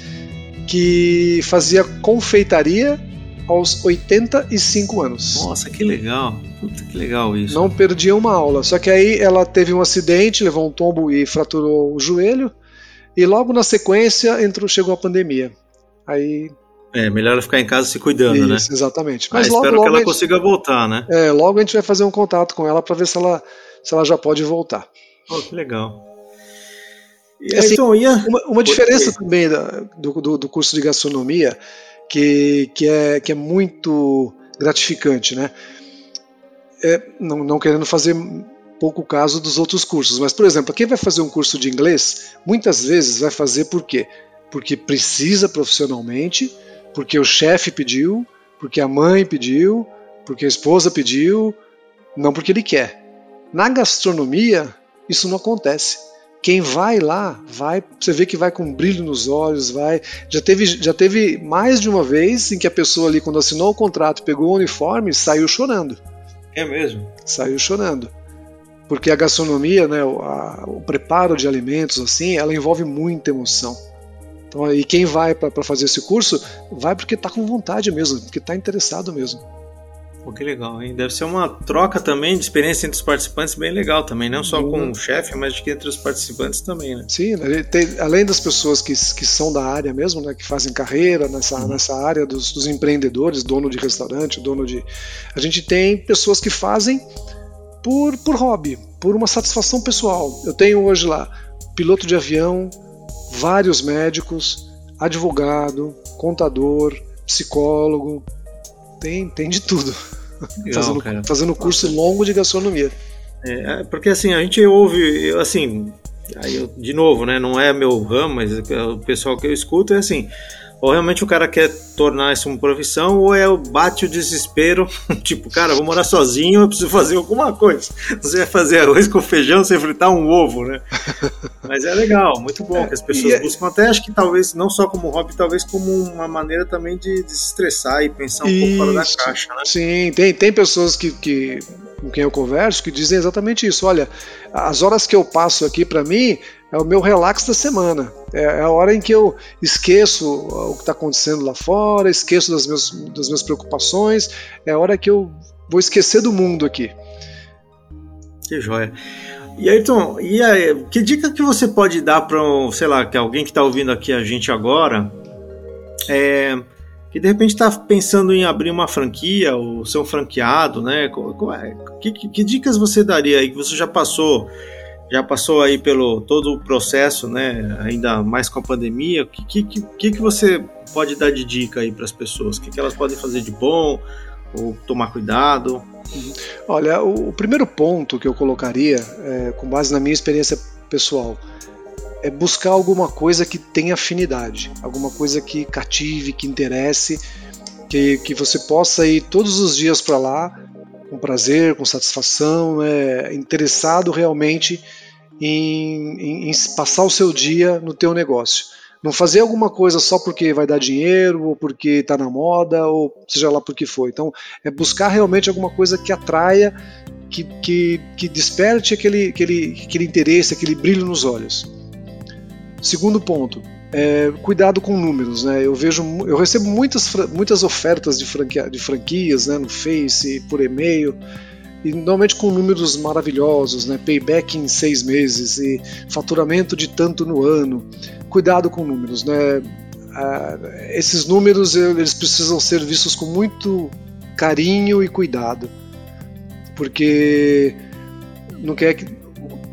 que fazia confeitaria aos 85 anos. Nossa, que legal. Puta, que legal isso. Não perdia uma aula. Só que aí ela teve um acidente, levou um tombo e fraturou o joelho. E logo na sequência entrou, chegou a pandemia. Aí é, melhor ela ficar em casa se cuidando, né? Isso, né? exatamente. Mas ah, logo, espero logo que ela gente, consiga voltar, né? É, logo a gente vai fazer um contato com ela para ver se ela, se ela já pode voltar. Oh, que legal. E assim, então, ia... uma, uma diferença também do, do, do, curso de gastronomia que, que, é, que é muito gratificante, né? É, não, não querendo fazer pouco caso dos outros cursos, mas, por exemplo, quem vai fazer um curso de inglês, muitas vezes vai fazer por quê? Porque precisa profissionalmente, porque o chefe pediu, porque a mãe pediu, porque a esposa pediu, não porque ele quer. Na gastronomia, isso não acontece. Quem vai lá, vai, você vê que vai com um brilho nos olhos, vai. Já teve, já teve mais de uma vez em que a pessoa ali, quando assinou o contrato, pegou o uniforme, saiu chorando. É mesmo? Saiu chorando. Porque a gastronomia, né, o, a, o preparo de alimentos, assim, ela envolve muita emoção. Então, e quem vai para fazer esse curso, vai porque está com vontade mesmo, porque está interessado mesmo. Pô, que legal, hein? Deve ser uma troca também de experiência entre os participantes bem legal também, não só com o chefe, mas entre os participantes também, né? Sim, né? tem, além das pessoas que, que são da área mesmo, né, que fazem carreira nessa, uhum. nessa área dos, dos empreendedores, dono de restaurante, dono de. A gente tem pessoas que fazem por, por hobby, por uma satisfação pessoal. Eu tenho hoje lá piloto de avião, vários médicos, advogado, contador, psicólogo, tem, tem de tudo. Legal, fazendo, fazendo curso longo de gastronomia. É, porque assim, a gente ouve, assim, aí eu, de novo, né, não é meu ramo, mas é o pessoal que eu escuto é assim, ou realmente o cara quer tornar isso uma profissão, ou é o bate o desespero, tipo, cara, vou morar sozinho, eu preciso fazer alguma coisa. Você vai fazer arroz com feijão, você fritar um ovo, né? Mas é legal, muito bom que as pessoas é, buscam até, acho que talvez, não só como hobby, talvez como uma maneira também de, de se estressar e pensar um isso, pouco fora da caixa, né? Sim, tem, tem pessoas que, que com quem eu converso que dizem exatamente isso. Olha, as horas que eu passo aqui para mim é o meu relax da semana. É, é a hora em que eu esqueço o que está acontecendo lá fora, esqueço das, meus, das minhas preocupações, é a hora que eu vou esquecer do mundo aqui. Que joia. E Ayrton, e aí, que dica que você pode dar para, sei lá, que alguém que está ouvindo aqui a gente agora, é, que de repente está pensando em abrir uma franquia ou ser um franqueado, né? É, que, que, que dicas você daria aí que você já passou? Já passou aí pelo todo o processo, né? Ainda mais com a pandemia. O que, que, que, que você pode dar de dica aí para as pessoas? O que, que elas podem fazer de bom ou tomar cuidado? Olha, o, o primeiro ponto que eu colocaria, é, com base na minha experiência pessoal, é buscar alguma coisa que tenha afinidade, alguma coisa que cative, que interesse, que, que você possa ir todos os dias para lá com prazer, com satisfação, é, interessado realmente em, em, em, passar o seu dia no teu negócio. Não fazer alguma coisa só porque vai dar dinheiro, ou porque está na moda, ou seja lá por que for. Então, é buscar realmente alguma coisa que atraia, que, que, que desperte aquele, aquele, aquele interesse, aquele brilho nos olhos. Segundo ponto, é, cuidado com números, né? Eu vejo, eu recebo muitas, muitas ofertas de, franquia, de franquias, né, no Face, por e-mail, e normalmente com números maravilhosos, né? Payback em seis meses e faturamento de tanto no ano. Cuidado com números, né? Ah, esses números eles precisam ser vistos com muito carinho e cuidado, porque não quer que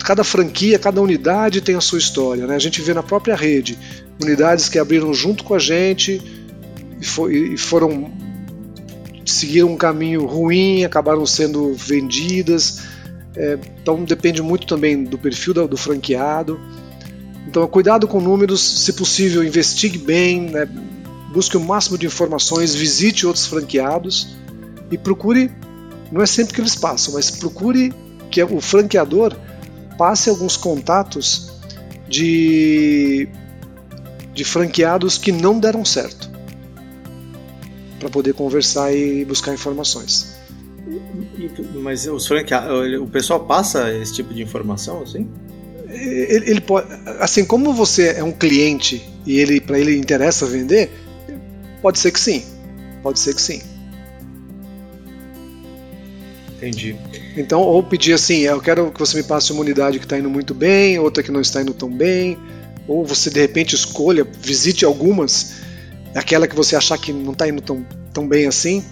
cada franquia, cada unidade tem a sua história. Né? A gente vê na própria rede unidades que abriram junto com a gente e, e foram seguiram um caminho ruim, acabaram sendo vendidas. É, então depende muito também do perfil do, do, franqueado. Então cuidado com números, se possível investigue bem, né? busque o máximo de informações, visite outros franqueados e procure. Não é sempre que eles passam, mas procure que o franqueador passe alguns contatos de, de franqueados que não deram certo para poder conversar e buscar informações. Mas os franqueados, o pessoal passa esse tipo de informação assim? Ele, ele pode, assim como você é um cliente e ele para ele interessa vender, pode ser que sim, pode ser que sim. Entendi. Então, ou pedir assim, eu quero que você me passe uma unidade que está indo muito bem, outra que não está indo tão bem, ou você de repente escolha, visite algumas, aquela que você achar que não está indo tão, tão bem assim,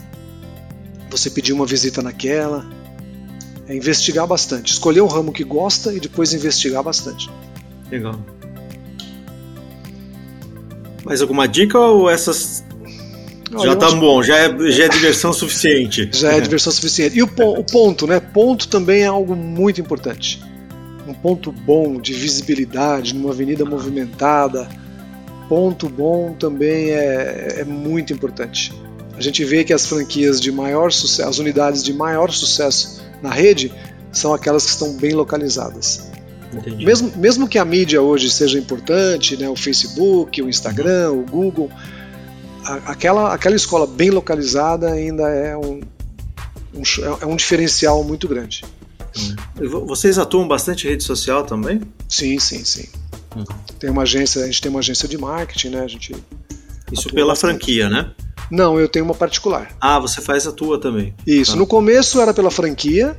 você pedir uma visita naquela. É investigar bastante, escolher um ramo que gosta e depois investigar bastante. Legal. Mais alguma dica ou essas já tá bom, já é, já é diversão suficiente. Já é diversão suficiente. E o, o ponto, né? Ponto também é algo muito importante. Um ponto bom de visibilidade numa avenida movimentada. Ponto bom também é, é muito importante. A gente vê que as franquias de maior sucesso, as unidades de maior sucesso na rede, são aquelas que estão bem localizadas. Mesmo, mesmo que a mídia hoje seja importante, né, o Facebook, o Instagram, o Google, aquela, aquela escola bem localizada ainda é um, um, é um diferencial muito grande. Vocês atuam bastante em rede social também? Sim, sim, sim. Uhum. Tem uma agência, a gente tem uma agência de marketing, né? A gente Isso pela bastante. franquia, né? Não, eu tenho uma particular. Ah, você faz a tua também. Isso. Ah. No começo era pela franquia,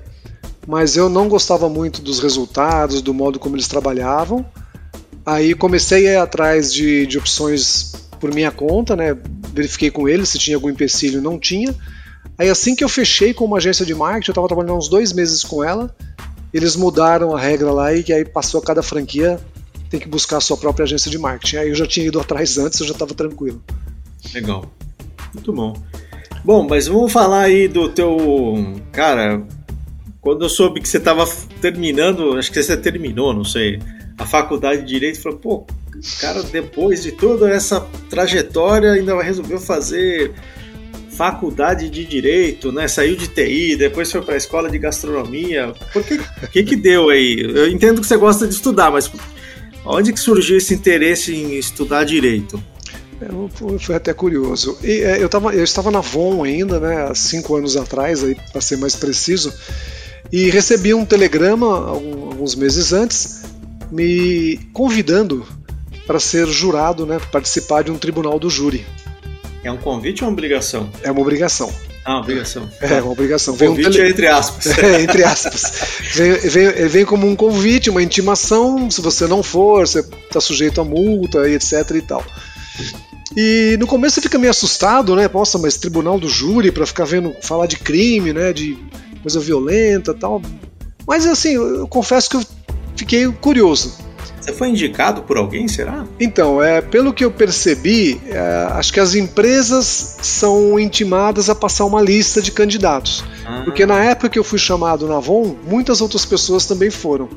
mas eu não gostava muito dos resultados, do modo como eles trabalhavam. Aí comecei a ir atrás de, de opções por minha conta, né? Verifiquei com eles se tinha algum empecilho, não tinha. Aí assim que eu fechei com uma agência de marketing, eu estava trabalhando uns dois meses com ela, eles mudaram a regra lá e que aí passou a cada franquia tem que buscar a sua própria agência de marketing. Aí eu já tinha ido atrás antes, eu já estava tranquilo. Legal, muito bom. Bom, mas vamos falar aí do teu cara. quando eu soube que você estava terminando, acho que você terminou, não sei, a faculdade de Direito, falei, pô, cara, depois de toda essa trajetória, ainda resolveu fazer faculdade de direito, né? Saiu de TI, depois foi para a escola de gastronomia. Por que, que que deu aí? Eu entendo que você gosta de estudar, mas onde que surgiu esse interesse em estudar direito? Foi até curioso. E, é, eu, tava, eu estava na VON ainda, né, há cinco anos atrás, para ser mais preciso, e recebi um telegrama alguns meses antes me convidando para ser jurado, né, participar de um tribunal do júri. É um convite ou uma obrigação? É uma obrigação. Ah, obrigação. É, uma obrigação. Vem convite um tele... é entre aspas. É, entre aspas. vem, vem, vem como um convite, uma intimação. Se você não for, você está sujeito a multa e etc e tal. E no começo você fica meio assustado, né? Nossa, mas tribunal do júri para ficar vendo falar de crime, né? De coisa violenta, tal. Mas assim, eu confesso que eu fiquei curioso. Você foi indicado por alguém, será? Então, é, pelo que eu percebi, é, acho que as empresas são intimadas a passar uma lista de candidatos. Ah. Porque na época que eu fui chamado na Avon, muitas outras pessoas também foram.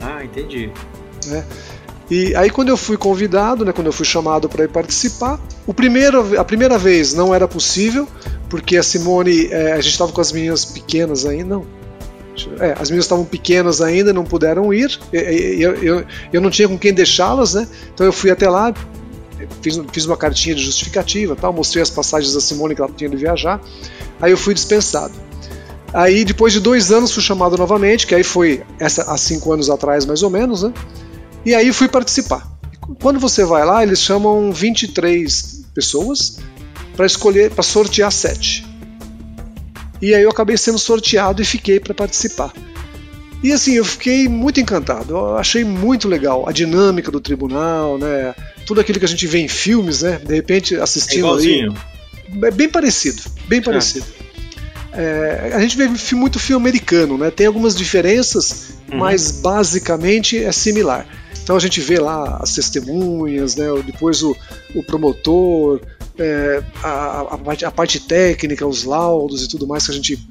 Ah, entendi. É. E aí quando eu fui convidado, né, quando eu fui chamado para ir participar, o primeiro, a primeira vez não era possível, porque a Simone, é, a gente estava com as meninas pequenas ainda, não, é, as minhas estavam pequenas ainda, não puderam ir. Eu, eu, eu não tinha com quem deixá-las, né? Então eu fui até lá, fiz, fiz uma cartinha de justificativa, tal, mostrei as passagens da Simone que ela tinha de viajar. Aí eu fui dispensado. Aí depois de dois anos fui chamado novamente, que aí foi essa há cinco anos atrás mais ou menos, né? E aí fui participar. Quando você vai lá, eles chamam 23 pessoas para escolher, para sortear sete. E aí eu acabei sendo sorteado e fiquei para participar. E assim, eu fiquei muito encantado. Eu achei muito legal a dinâmica do tribunal, né? Tudo aquilo que a gente vê em filmes, né? De repente assistindo é ali. É bem parecido, bem é. parecido. É, a gente vê muito filme americano, né? Tem algumas diferenças, uhum. mas basicamente é similar. Então a gente vê lá as testemunhas, né? Depois o, o promotor, é, a, a, parte, a, parte, técnica, os laudos e tudo mais que a gente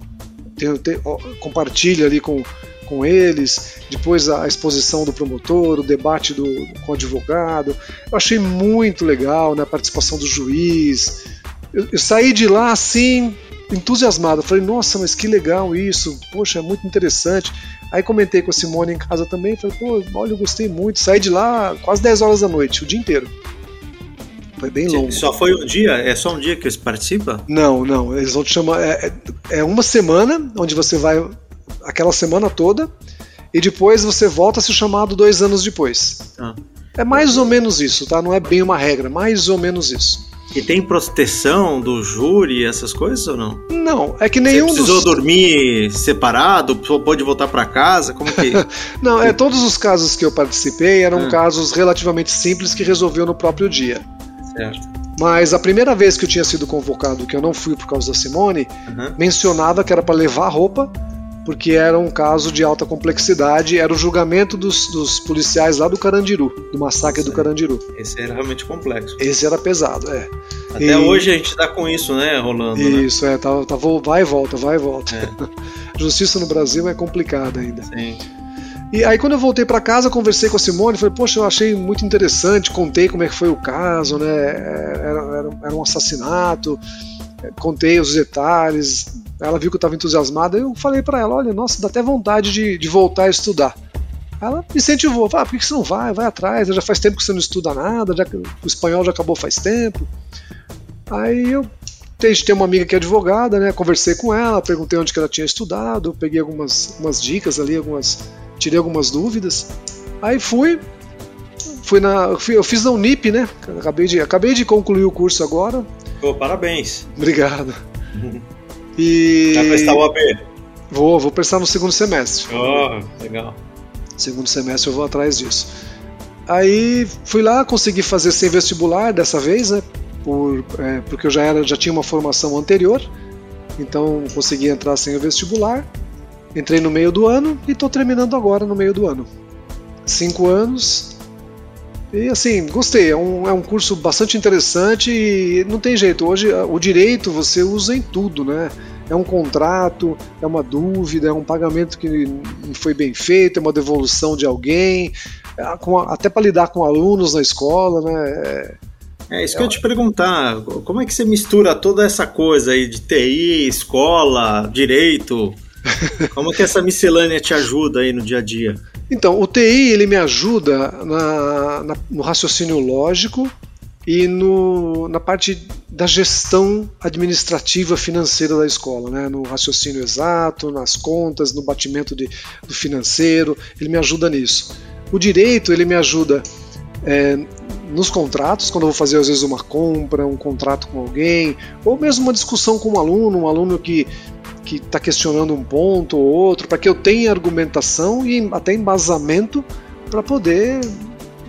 tem, tem, compartilha ali com, com eles, depois a exposição do promotor, o debate do, com o advogado. Eu achei muito legal né, a participação do juiz. Eu, eu saí de lá assim, entusiasmado. Falei, nossa, mas que legal isso, poxa, é muito interessante. Aí comentei com a Simone em casa também, falei, pô, olha, eu gostei muito. Saí de lá quase 10 horas da noite, o dia inteiro. Foi bem longo. Só foi um dia? É só um dia que você participa? Não, não. Eles vão te chamar. É, é, é uma semana onde você vai aquela semana toda e depois você volta a ser chamado dois anos depois. Ah. É mais ou menos isso, tá? Não é bem uma regra, mais ou menos isso. E tem proteção do júri, essas coisas ou não? Não, é que nenhum Você precisou dos... dormir separado? Pode voltar para casa? Como que? não, é todos os casos que eu participei eram ah. casos relativamente simples que resolveu no próprio dia. Mas a primeira vez que eu tinha sido convocado, que eu não fui por causa da Simone, uhum. mencionava que era para levar roupa, porque era um caso de alta complexidade, era o julgamento dos, dos policiais lá do Carandiru, do massacre do Carandiru. Esse era realmente complexo. Esse era pesado, é. Até e... hoje a gente tá com isso, né, rolando. Né? Isso, né? é, tá, tá, vai e volta, vai e volta. É. Justiça no Brasil é complicada ainda. Sim. E aí quando eu voltei para casa, conversei com a Simone, falei, poxa, eu achei muito interessante, contei como é que foi o caso, né? Era, era, era um assassinato, contei os detalhes. Ela viu que eu estava entusiasmada, eu falei para ela, olha, nossa, dá até vontade de, de voltar a estudar. Ela me incentivou, ah, por que você não vai? Vai atrás, já faz tempo que você não estuda nada, já, o espanhol já acabou faz tempo. Aí eu tem uma amiga que é advogada, né? Conversei com ela, perguntei onde que ela tinha estudado, peguei algumas, algumas dicas ali, algumas tirei algumas dúvidas. Aí fui, fui na, eu fiz na Unip, né? Acabei de, acabei de concluir o curso agora. Pô, parabéns. Obrigado. E vai prestar o AB? Vou, vou prestar no segundo semestre. Oh, legal. Segundo semestre eu vou atrás disso. Aí fui lá, consegui fazer sem vestibular dessa vez, né? Por, é, porque eu já era, já tinha uma formação anterior, então consegui entrar sem o vestibular. Entrei no meio do ano e estou terminando agora no meio do ano. Cinco anos. E assim, gostei. É um, é um curso bastante interessante e não tem jeito. Hoje o direito você usa em tudo, né? é um contrato, é uma dúvida, é um pagamento que não foi bem feito, é uma devolução de alguém, é, até para lidar com alunos na escola, né? É, é isso que eu ia te perguntar. Como é que você mistura toda essa coisa aí de TI, escola, direito? Como que essa miscelânea te ajuda aí no dia a dia? Então, o TI ele me ajuda na, na, no raciocínio lógico e no, na parte da gestão administrativa financeira da escola, né? no raciocínio exato, nas contas, no batimento de, do financeiro, ele me ajuda nisso. O direito ele me ajuda é, nos contratos, quando eu vou fazer às vezes uma compra, um contrato com alguém, ou mesmo uma discussão com um aluno, um aluno que que está questionando um ponto ou outro, para que eu tenha argumentação e até embasamento para poder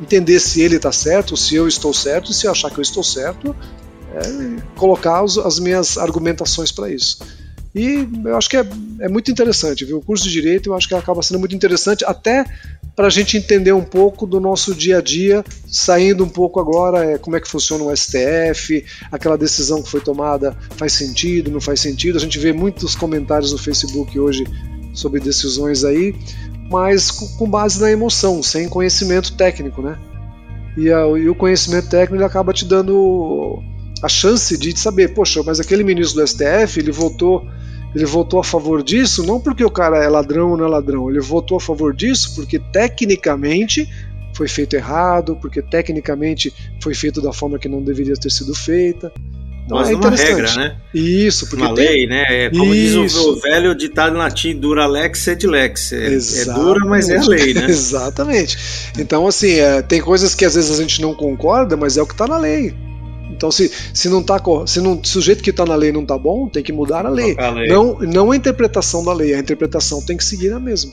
entender se ele está certo, se eu estou certo, e se eu achar que eu estou certo, é, colocar as minhas argumentações para isso. E eu acho que é, é muito interessante, viu? O curso de Direito eu acho que acaba sendo muito interessante, até para a gente entender um pouco do nosso dia a dia, saindo um pouco agora é, como é que funciona o STF, aquela decisão que foi tomada faz sentido, não faz sentido. A gente vê muitos comentários no Facebook hoje sobre decisões aí, mas com base na emoção, sem conhecimento técnico, né? E, a, e o conhecimento técnico acaba te dando a chance de saber, poxa, mas aquele ministro do STF ele votou ele votou a favor disso não porque o cara é ladrão ou não é ladrão, ele votou a favor disso porque tecnicamente foi feito errado, porque tecnicamente foi feito da forma que não deveria ter sido feita. Então, Mas é uma regra, né? Isso, porque uma tem... lei, né? É como Isso. diz o velho ditado em latim, dura lex sed lex. É, é dura, mas é a lei, né? Exatamente. Então, assim, é, tem coisas que às vezes a gente não concorda, mas é o que está na lei. Então, se, se não tá se, não, se o jeito que está na lei não está bom, tem que mudar a lei. a lei. Não, não a interpretação da lei, a interpretação tem que seguir a mesma.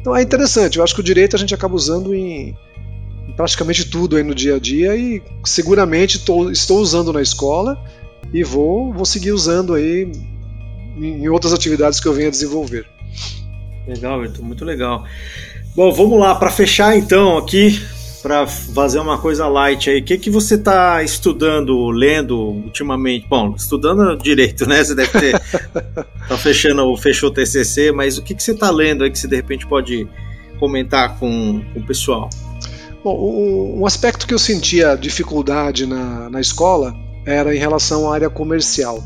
Então é interessante, eu acho que o direito a gente acaba usando em, em praticamente tudo aí no dia a dia e seguramente tô, estou usando na escola e vou, vou seguir usando aí em, em outras atividades que eu venha desenvolver. Legal, Vitor, muito legal. Bom, vamos lá, para fechar então aqui, para fazer uma coisa light aí, o que, que você está estudando, lendo ultimamente? Bom, estudando direito, né? Você deve ter. tá fechando, fechou o TCC, mas o que, que você está lendo aí que você de repente pode comentar com, com o pessoal? Bom, um aspecto que eu sentia dificuldade na, na escola era em relação à área comercial.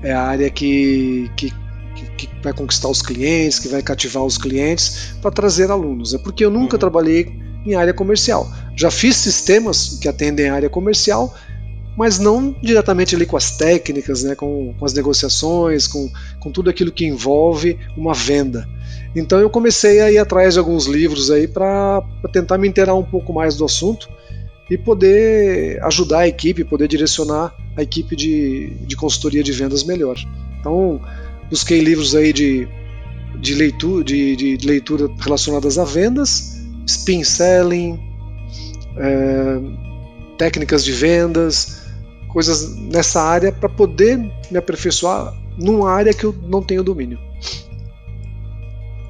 É a área que, que que, vai conquistar os clientes, que vai cativar os clientes para trazer alunos. É porque eu nunca uhum. trabalhei em área comercial. Já fiz sistemas que atendem a área comercial, mas não diretamente ali com as técnicas, né, com, com as negociações, com, com tudo aquilo que envolve uma venda. Então eu comecei a ir atrás de alguns livros aí para tentar me inteirar um pouco mais do assunto e poder ajudar a equipe, poder direcionar a equipe de, de consultoria de vendas melhor. Então busquei livros aí de, de leitura, de, de leitura relacionadas a vendas spin selling, é, técnicas de vendas, coisas nessa área para poder me aperfeiçoar numa área que eu não tenho domínio.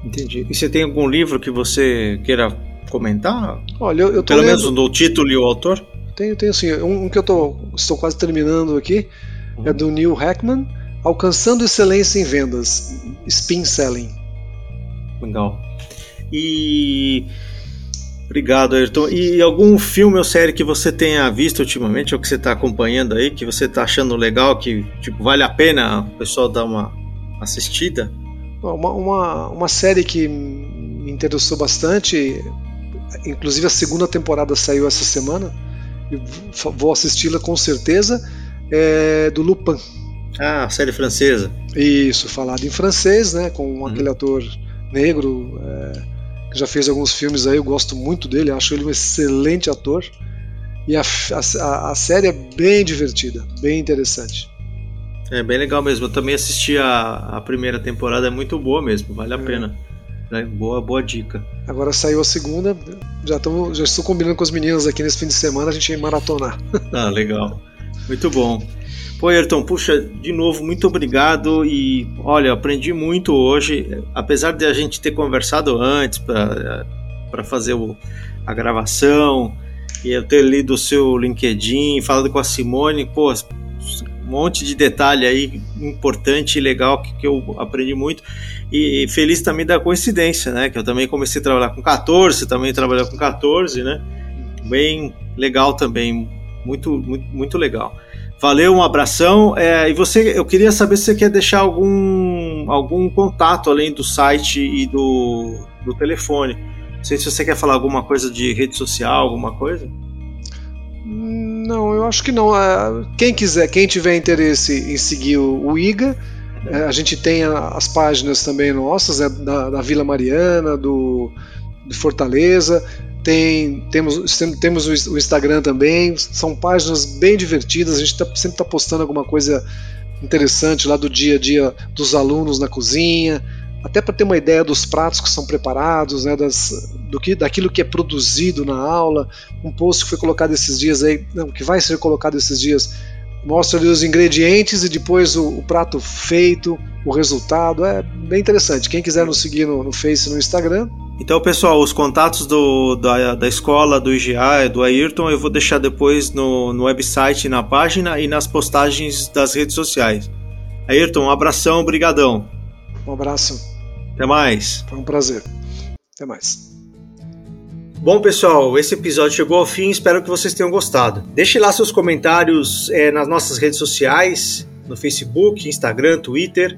Entendi. E você tem algum livro que você queira comentar? Olha, eu, eu Pelo lendo... menos do título e o autor? Tenho, tenho sim. Um, um que eu tô, estou quase terminando aqui uhum. é do Neil Heckman, Alcançando Excelência em Vendas, Spin Selling. Legal. E Obrigado, Ayrton. E algum filme ou série que você tenha visto ultimamente, ou que você está acompanhando aí, que você está achando legal, que tipo, vale a pena o pessoal dar uma assistida? Uma, uma, uma série que me interessou bastante, inclusive a segunda temporada saiu essa semana, vou assisti-la com certeza, é do Lupin. Ah, série francesa. Isso, falado em francês, né, com uhum. aquele ator negro. É, que já fez alguns filmes aí, eu gosto muito dele, acho ele um excelente ator. E a, a, a série é bem divertida, bem interessante. É bem legal mesmo. Eu também assisti a, a primeira temporada, é muito boa mesmo, vale a é. pena. É, boa, boa dica. Agora saiu a segunda, já, tamo, já estou combinando com as meninas aqui nesse fim de semana, a gente vai maratonar. Ah, legal. Muito bom. Pô, Ayrton, puxa, de novo, muito obrigado e olha, aprendi muito hoje, apesar de a gente ter conversado antes para fazer o, a gravação e eu ter lido o seu LinkedIn, falado com a Simone, pô, monte de detalhe aí importante e legal que, que eu aprendi muito. E feliz também da coincidência, né? Que eu também comecei a trabalhar com 14, também trabalhar com 14, né? Bem legal também, muito, muito, muito legal. Valeu, um abração. É, e você, eu queria saber se você quer deixar algum, algum contato além do site e do, do telefone. Não sei se você quer falar alguma coisa de rede social, alguma coisa. Não, eu acho que não. É, quem quiser, quem tiver interesse em seguir o, IGA, é, a gente tem as páginas também nossas, né, da, da Vila Mariana, do, de Fortaleza. Tem, temos, temos o Instagram também, são páginas bem divertidas, a gente tá, sempre está postando alguma coisa interessante lá do dia a dia dos alunos na cozinha, até para ter uma ideia dos pratos que são preparados, né, das, do que, daquilo que é produzido na aula. Um post que foi colocado esses dias aí, não, que vai ser colocado esses dias, mostra ali os ingredientes e depois o, o prato feito, o resultado. É bem interessante. Quem quiser nos seguir no, no Face no Instagram, então, pessoal, os contatos do, da, da escola, do IGA, do Ayrton, eu vou deixar depois no, no website, na página e nas postagens das redes sociais. Ayrton, um abração, brigadão. Um abraço. Até mais. Foi um prazer. Até mais. Bom, pessoal, esse episódio chegou ao fim. Espero que vocês tenham gostado. Deixe lá seus comentários é, nas nossas redes sociais, no Facebook, Instagram, Twitter,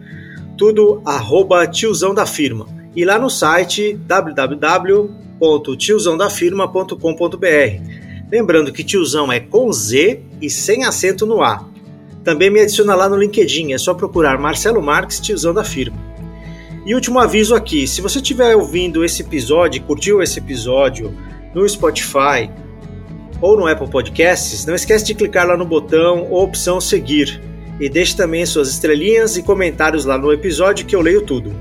tudo arroba tiozão da firma e lá no site www.tiozãodafirma.com.br. Lembrando que tiozão é com Z e sem acento no A. Também me adiciona lá no LinkedIn, é só procurar Marcelo Marques, tiozão da firma. E último aviso aqui, se você estiver ouvindo esse episódio, curtiu esse episódio no Spotify ou no Apple Podcasts, não esquece de clicar lá no botão ou opção seguir e deixe também suas estrelinhas e comentários lá no episódio que eu leio tudo.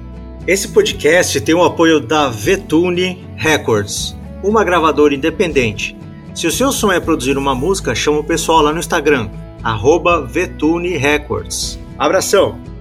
Esse podcast tem o apoio da Vetune Records, uma gravadora independente. Se o seu sonho é produzir uma música, chama o pessoal lá no Instagram, arroba Vetune Records. Abração!